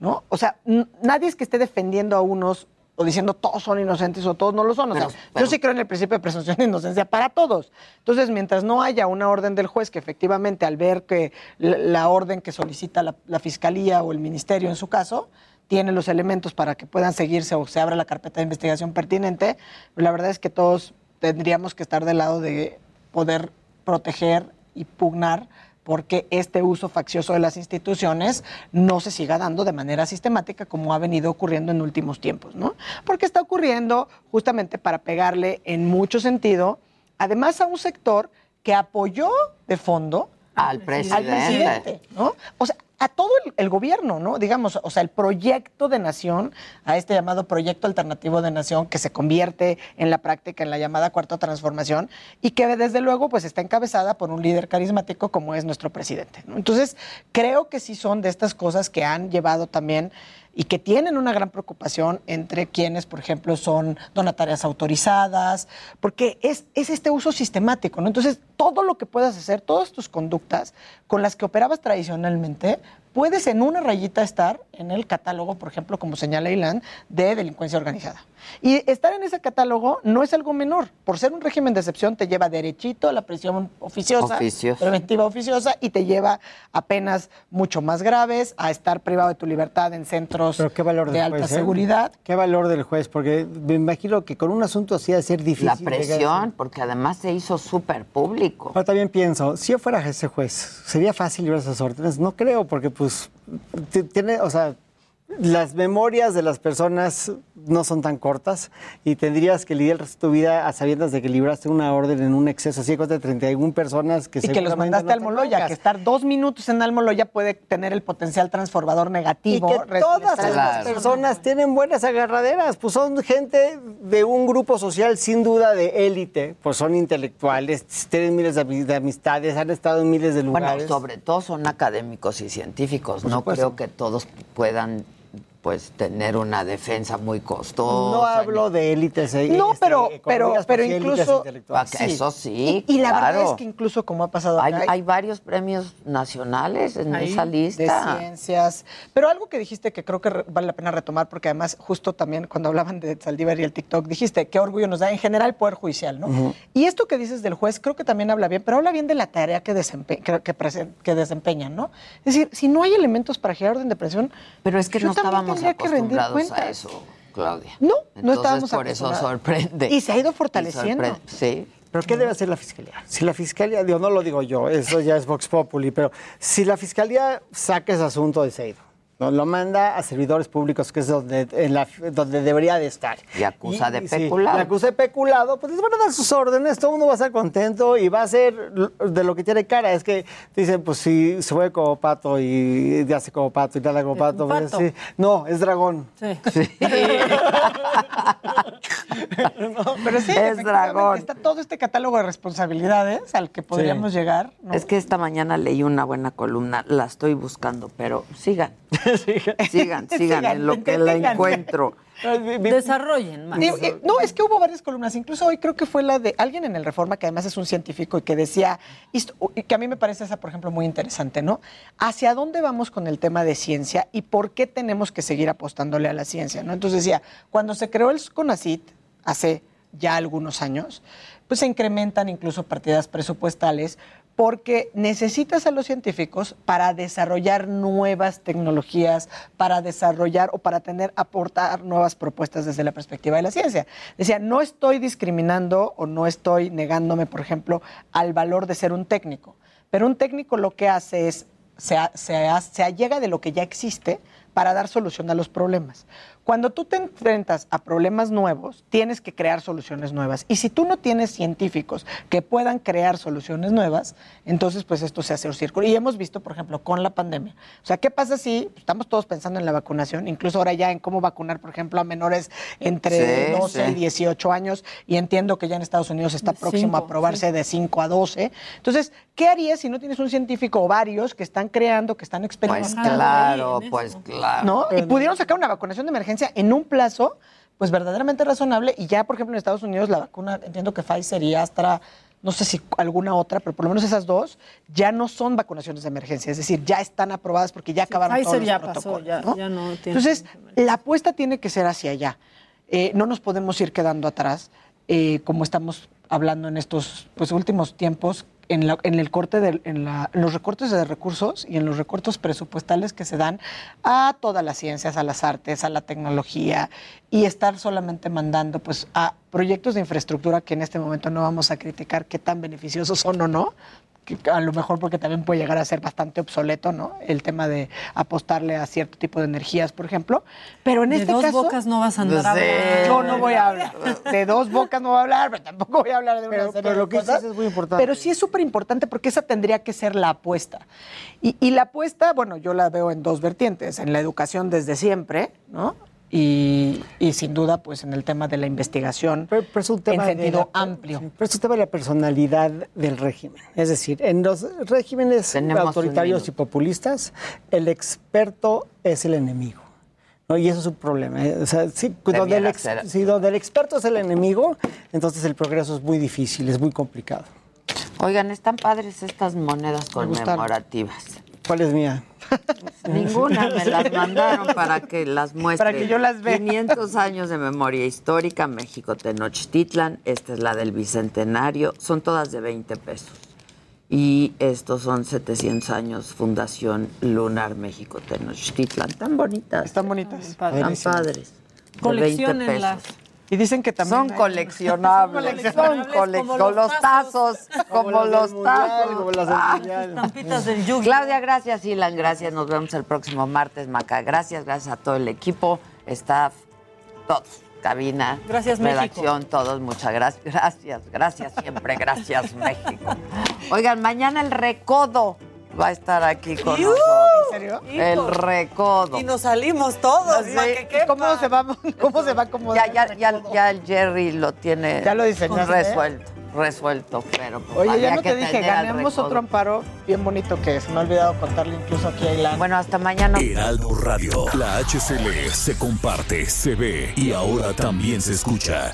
¿no? O sea, nadie es que esté defendiendo a unos o diciendo todos son inocentes o todos no lo son. O sea, Pero- pero- yo sí creo en el principio de presunción de inocencia para todos. Entonces, mientras no haya una orden del juez que efectivamente al ver que la, orden que solicita la, la fiscalía o el ministerio en su caso tiene los elementos para que puedan seguirse o se abra la carpeta de investigación pertinente, la verdad es que todos tendríamos que estar del lado de poder proteger y pugnar porque este uso faccioso de las instituciones no se siga dando de manera sistemática como ha venido ocurriendo en últimos tiempos, ¿no? Porque está ocurriendo justamente para pegarle en mucho sentido, además a un sector que apoyó de fondo Al presidente. al presidente, ¿no? O sea, a todo el, gobierno, ¿no? Digamos, o sea, el proyecto de nación, a este llamado proyecto alternativo de nación que se convierte en la práctica en la llamada cuarta transformación y que desde luego pues está encabezada por un líder carismático como es nuestro presidente. Entonces, creo que sí son de estas cosas que han llevado también y que tienen una gran preocupación entre quienes, por ejemplo, son donatarias autorizadas, porque es, es este uso sistemático, ¿no? Entonces, todo lo que puedas hacer, todas tus conductas con las que operabas tradicionalmente, puedes en una rayita estar en el catálogo, por ejemplo, como señala Ilan, de delincuencia organizada. Y estar en ese catálogo no es algo menor. Por ser un régimen de excepción, te lleva derechito a la prisión oficiosa, preventiva oficiosa, y te lleva a penas mucho más graves, a estar privado de tu libertad en centros Pero qué valor de del alta juez, ¿eh? seguridad. ¿Qué valor del juez? Porque me imagino que con un asunto así ha de ser difícil. La presión, porque además se hizo súper público. Ahora también pienso, si yo fuera ese juez, ¿sería fácil librar esas órdenes? No creo, porque pues tiene, o sea, las memorias de las personas no son tan cortas y tendrías que lidiar el resto de tu vida a sabiendas de que libraste una orden en un exceso así contra 31 personas que Y que los mandaste no a te Almoloya, broncas. que estar dos minutos en Almoloya puede tener el potencial transformador Y negativo. que res- todas les- las personas tienen buenas agarraderas, pues son gente de un grupo social sin duda de élite, pues son intelectuales, tienen miles de, ami- de amistades, han estado en miles de Bueno, lugares. sobre todo son académicos y científicos. Por no supuesto. creo que todos puedan pues tener una defensa muy costosa. No hablo de élites. eh, No, este, pero, pero, pero incluso. Eso sí. Y, y la verdad es que incluso como ha pasado Hay, acá, hay varios premios nacionales en esa lista. De ciencias. Pero algo que dijiste que creo que vale la pena retomar, porque además, justo también cuando hablaban de Saldívar y el TikTok, dijiste qué orgullo nos da en general el Poder Judicial, ¿no? Y esto que dices del juez, creo que también habla bien, pero habla bien de la tarea que, desempe que, que presen- que desempeñan, ¿no? Es decir, si no hay elementos para girar orden de presión. Pero es que no también estábamos tendría que rendir acostumbrados a eso, Claudia. No, no Entonces, estábamos por eso sorprende. Y se ha ido fortaleciendo. sorprende, Sí. ¿Pero qué debe hacer la fiscalía? Si la fiscalía, digo, no lo digo yo, eso ya es Vox Populi, pero si la fiscalía saca ese asunto de Seido, ¿no? lo manda a servidores públicos, que es donde, en la- donde debería de estar. Y acusa de sí, peculado. le acusa de peculado, pues les van a dar sus órdenes, todo el mundo va a estar contento y va a ser de lo que tiene cara. Es que dicen, pues si se mueve como pato y hace como pato y nada como pato. pues, sí. No, es dragón. Sí. Pero sí, Es efectivamente, dragón. Está todo este catálogo de responsabilidades al que podríamos llegar. ¿no? Es que esta mañana leí una buena columna, la estoy buscando, pero sigan. sigan, sigan, en lo que la Sigan. encuentro. Desarrollen más. No, es que hubo varias columnas. Incluso hoy creo que fue la de alguien en el Reforma, que además es un científico y que decía, y que a mí me parece esa, por ejemplo, muy interesante, ¿no? ¿Hacia dónde vamos con el tema de ciencia y por qué tenemos que seguir apostándole a la ciencia, ¿no? Entonces decía, cuando se creó el CONACIT hace ya algunos años, pues se incrementan incluso partidas presupuestales porque necesitas a los científicos para desarrollar nuevas tecnologías, para desarrollar o para tener, aportar nuevas propuestas desde la perspectiva de la ciencia. Decía, no estoy discriminando o no estoy negándome, por ejemplo, al valor de ser un técnico, pero un técnico lo que hace es, se, se, se allega de lo que ya existe para dar solución a los problemas. Cuando tú te enfrentas a problemas nuevos, tienes que crear soluciones nuevas. Y si tú no tienes científicos que puedan crear soluciones nuevas, entonces pues esto se hace un círculo. Y hemos visto, por ejemplo, con la pandemia. O sea, ¿qué pasa si estamos todos pensando en la vacunación? Incluso ahora ya en cómo vacunar, por ejemplo, a menores entre Sí, 12 sí. y 18 años. Y entiendo que ya en Estados Unidos está próximo a aprobarse de 5 a 12. Entonces, ¿qué harías si no tienes un científico o varios que están creando, que están Pues experimentando? claro, pues claro. ¿No? Y pudieron sacar una vacunación de emergencia en un plazo, pues verdaderamente razonable. Y ya, por ejemplo, en Estados Unidos la vacuna, entiendo que Pfizer y Astra, no sé si alguna otra, pero por lo menos esas dos, ya no son vacunaciones de emergencia. Es decir, ya están aprobadas porque ya acabaron Pfizer todos los ya pasó, protocolos. ya, ¿no? ya no tiene. Entonces, la apuesta tiene que ser hacia allá. Eh, no nos podemos ir quedando atrás, eh, como estamos hablando en estos pues, últimos tiempos. En, la- en el corte de, en, la- los recortes de recursos y en los recortes presupuestales que se dan a todas las ciencias, a las artes, a la tecnología y estar solamente mandando pues a proyectos de infraestructura que en este momento no vamos a criticar qué tan beneficiosos son o no, a lo mejor porque también puede llegar a ser bastante obsoleto, ¿no? El tema de apostarle a cierto tipo de energías, por ejemplo. Pero en De este dos caso. bocas no vas a andar Sí. hablando. Yo no voy a hablar. De dos bocas no voy a hablar, pero tampoco voy a hablar de una Pero- serie pero de lo que cosas. dices es muy importante. Pero sí es súper importante porque esa tendría que ser la apuesta. Y, y la apuesta, bueno, yo la veo en dos vertientes. En la educación desde siempre, ¿no? Y, y sin duda, pues en el tema de la investigación Pero es un tema en de sentido la- amplio. Pero es un tema de la personalidad del régimen. Es decir, en los regímenes Tenemos autoritarios y populistas, el experto es el enemigo. ¿no? Y eso es un problema. ¿eh? O sea, sí, donde, el ex- sí, donde el experto es el enemigo, entonces el progreso es muy difícil, es muy complicado. Oigan, están padres estas monedas conmemorativas. ¿Cuál es mía? Ninguna, me las mandaron para que las muestre. Para que yo las vea. 500 años de memoria histórica, México Tenochtitlan, esta es la del Bicentenario, son todas de 20 pesos. Y estos son 700 años, Fundación Lunar México Tenochtitlan. Tan bonitas. Están bonitas. Tan padres. De 20 Colecciónenlas. pesos. Y dicen que también. Son hay- coleccionables, son coleccionables coleccionables, como como los tazos, como los Mundial, tazos. como las del Ah. Estampitas del Yugi. Claudia, gracias, Ilan, gracias. Nos vemos el próximo martes, Maca. Gracias, gracias a todo el equipo, staff, todos, cabina, Gracias, redacción, todos, muchas gracias. Gracias, gracias siempre, gracias, México. Oigan, mañana el recodo va a estar aquí con ¡Iu! nosotros. ¿En serio? El recodo. Y nos salimos todos. Que. ¿Cómo se va, cómo se va a acomodar? Ya, ya, ya, ya el Jerry lo tiene Ya lo ¿eh? resuelto, resuelto, pero pues, Oye, ya no que te dije, recodo. otro amparo bien bonito que se me ha olvidado contarle incluso aquí a Ilan. Bueno, hasta mañana. Heraldo Radio. La HCL se comparte, se ve y ahora también se escucha.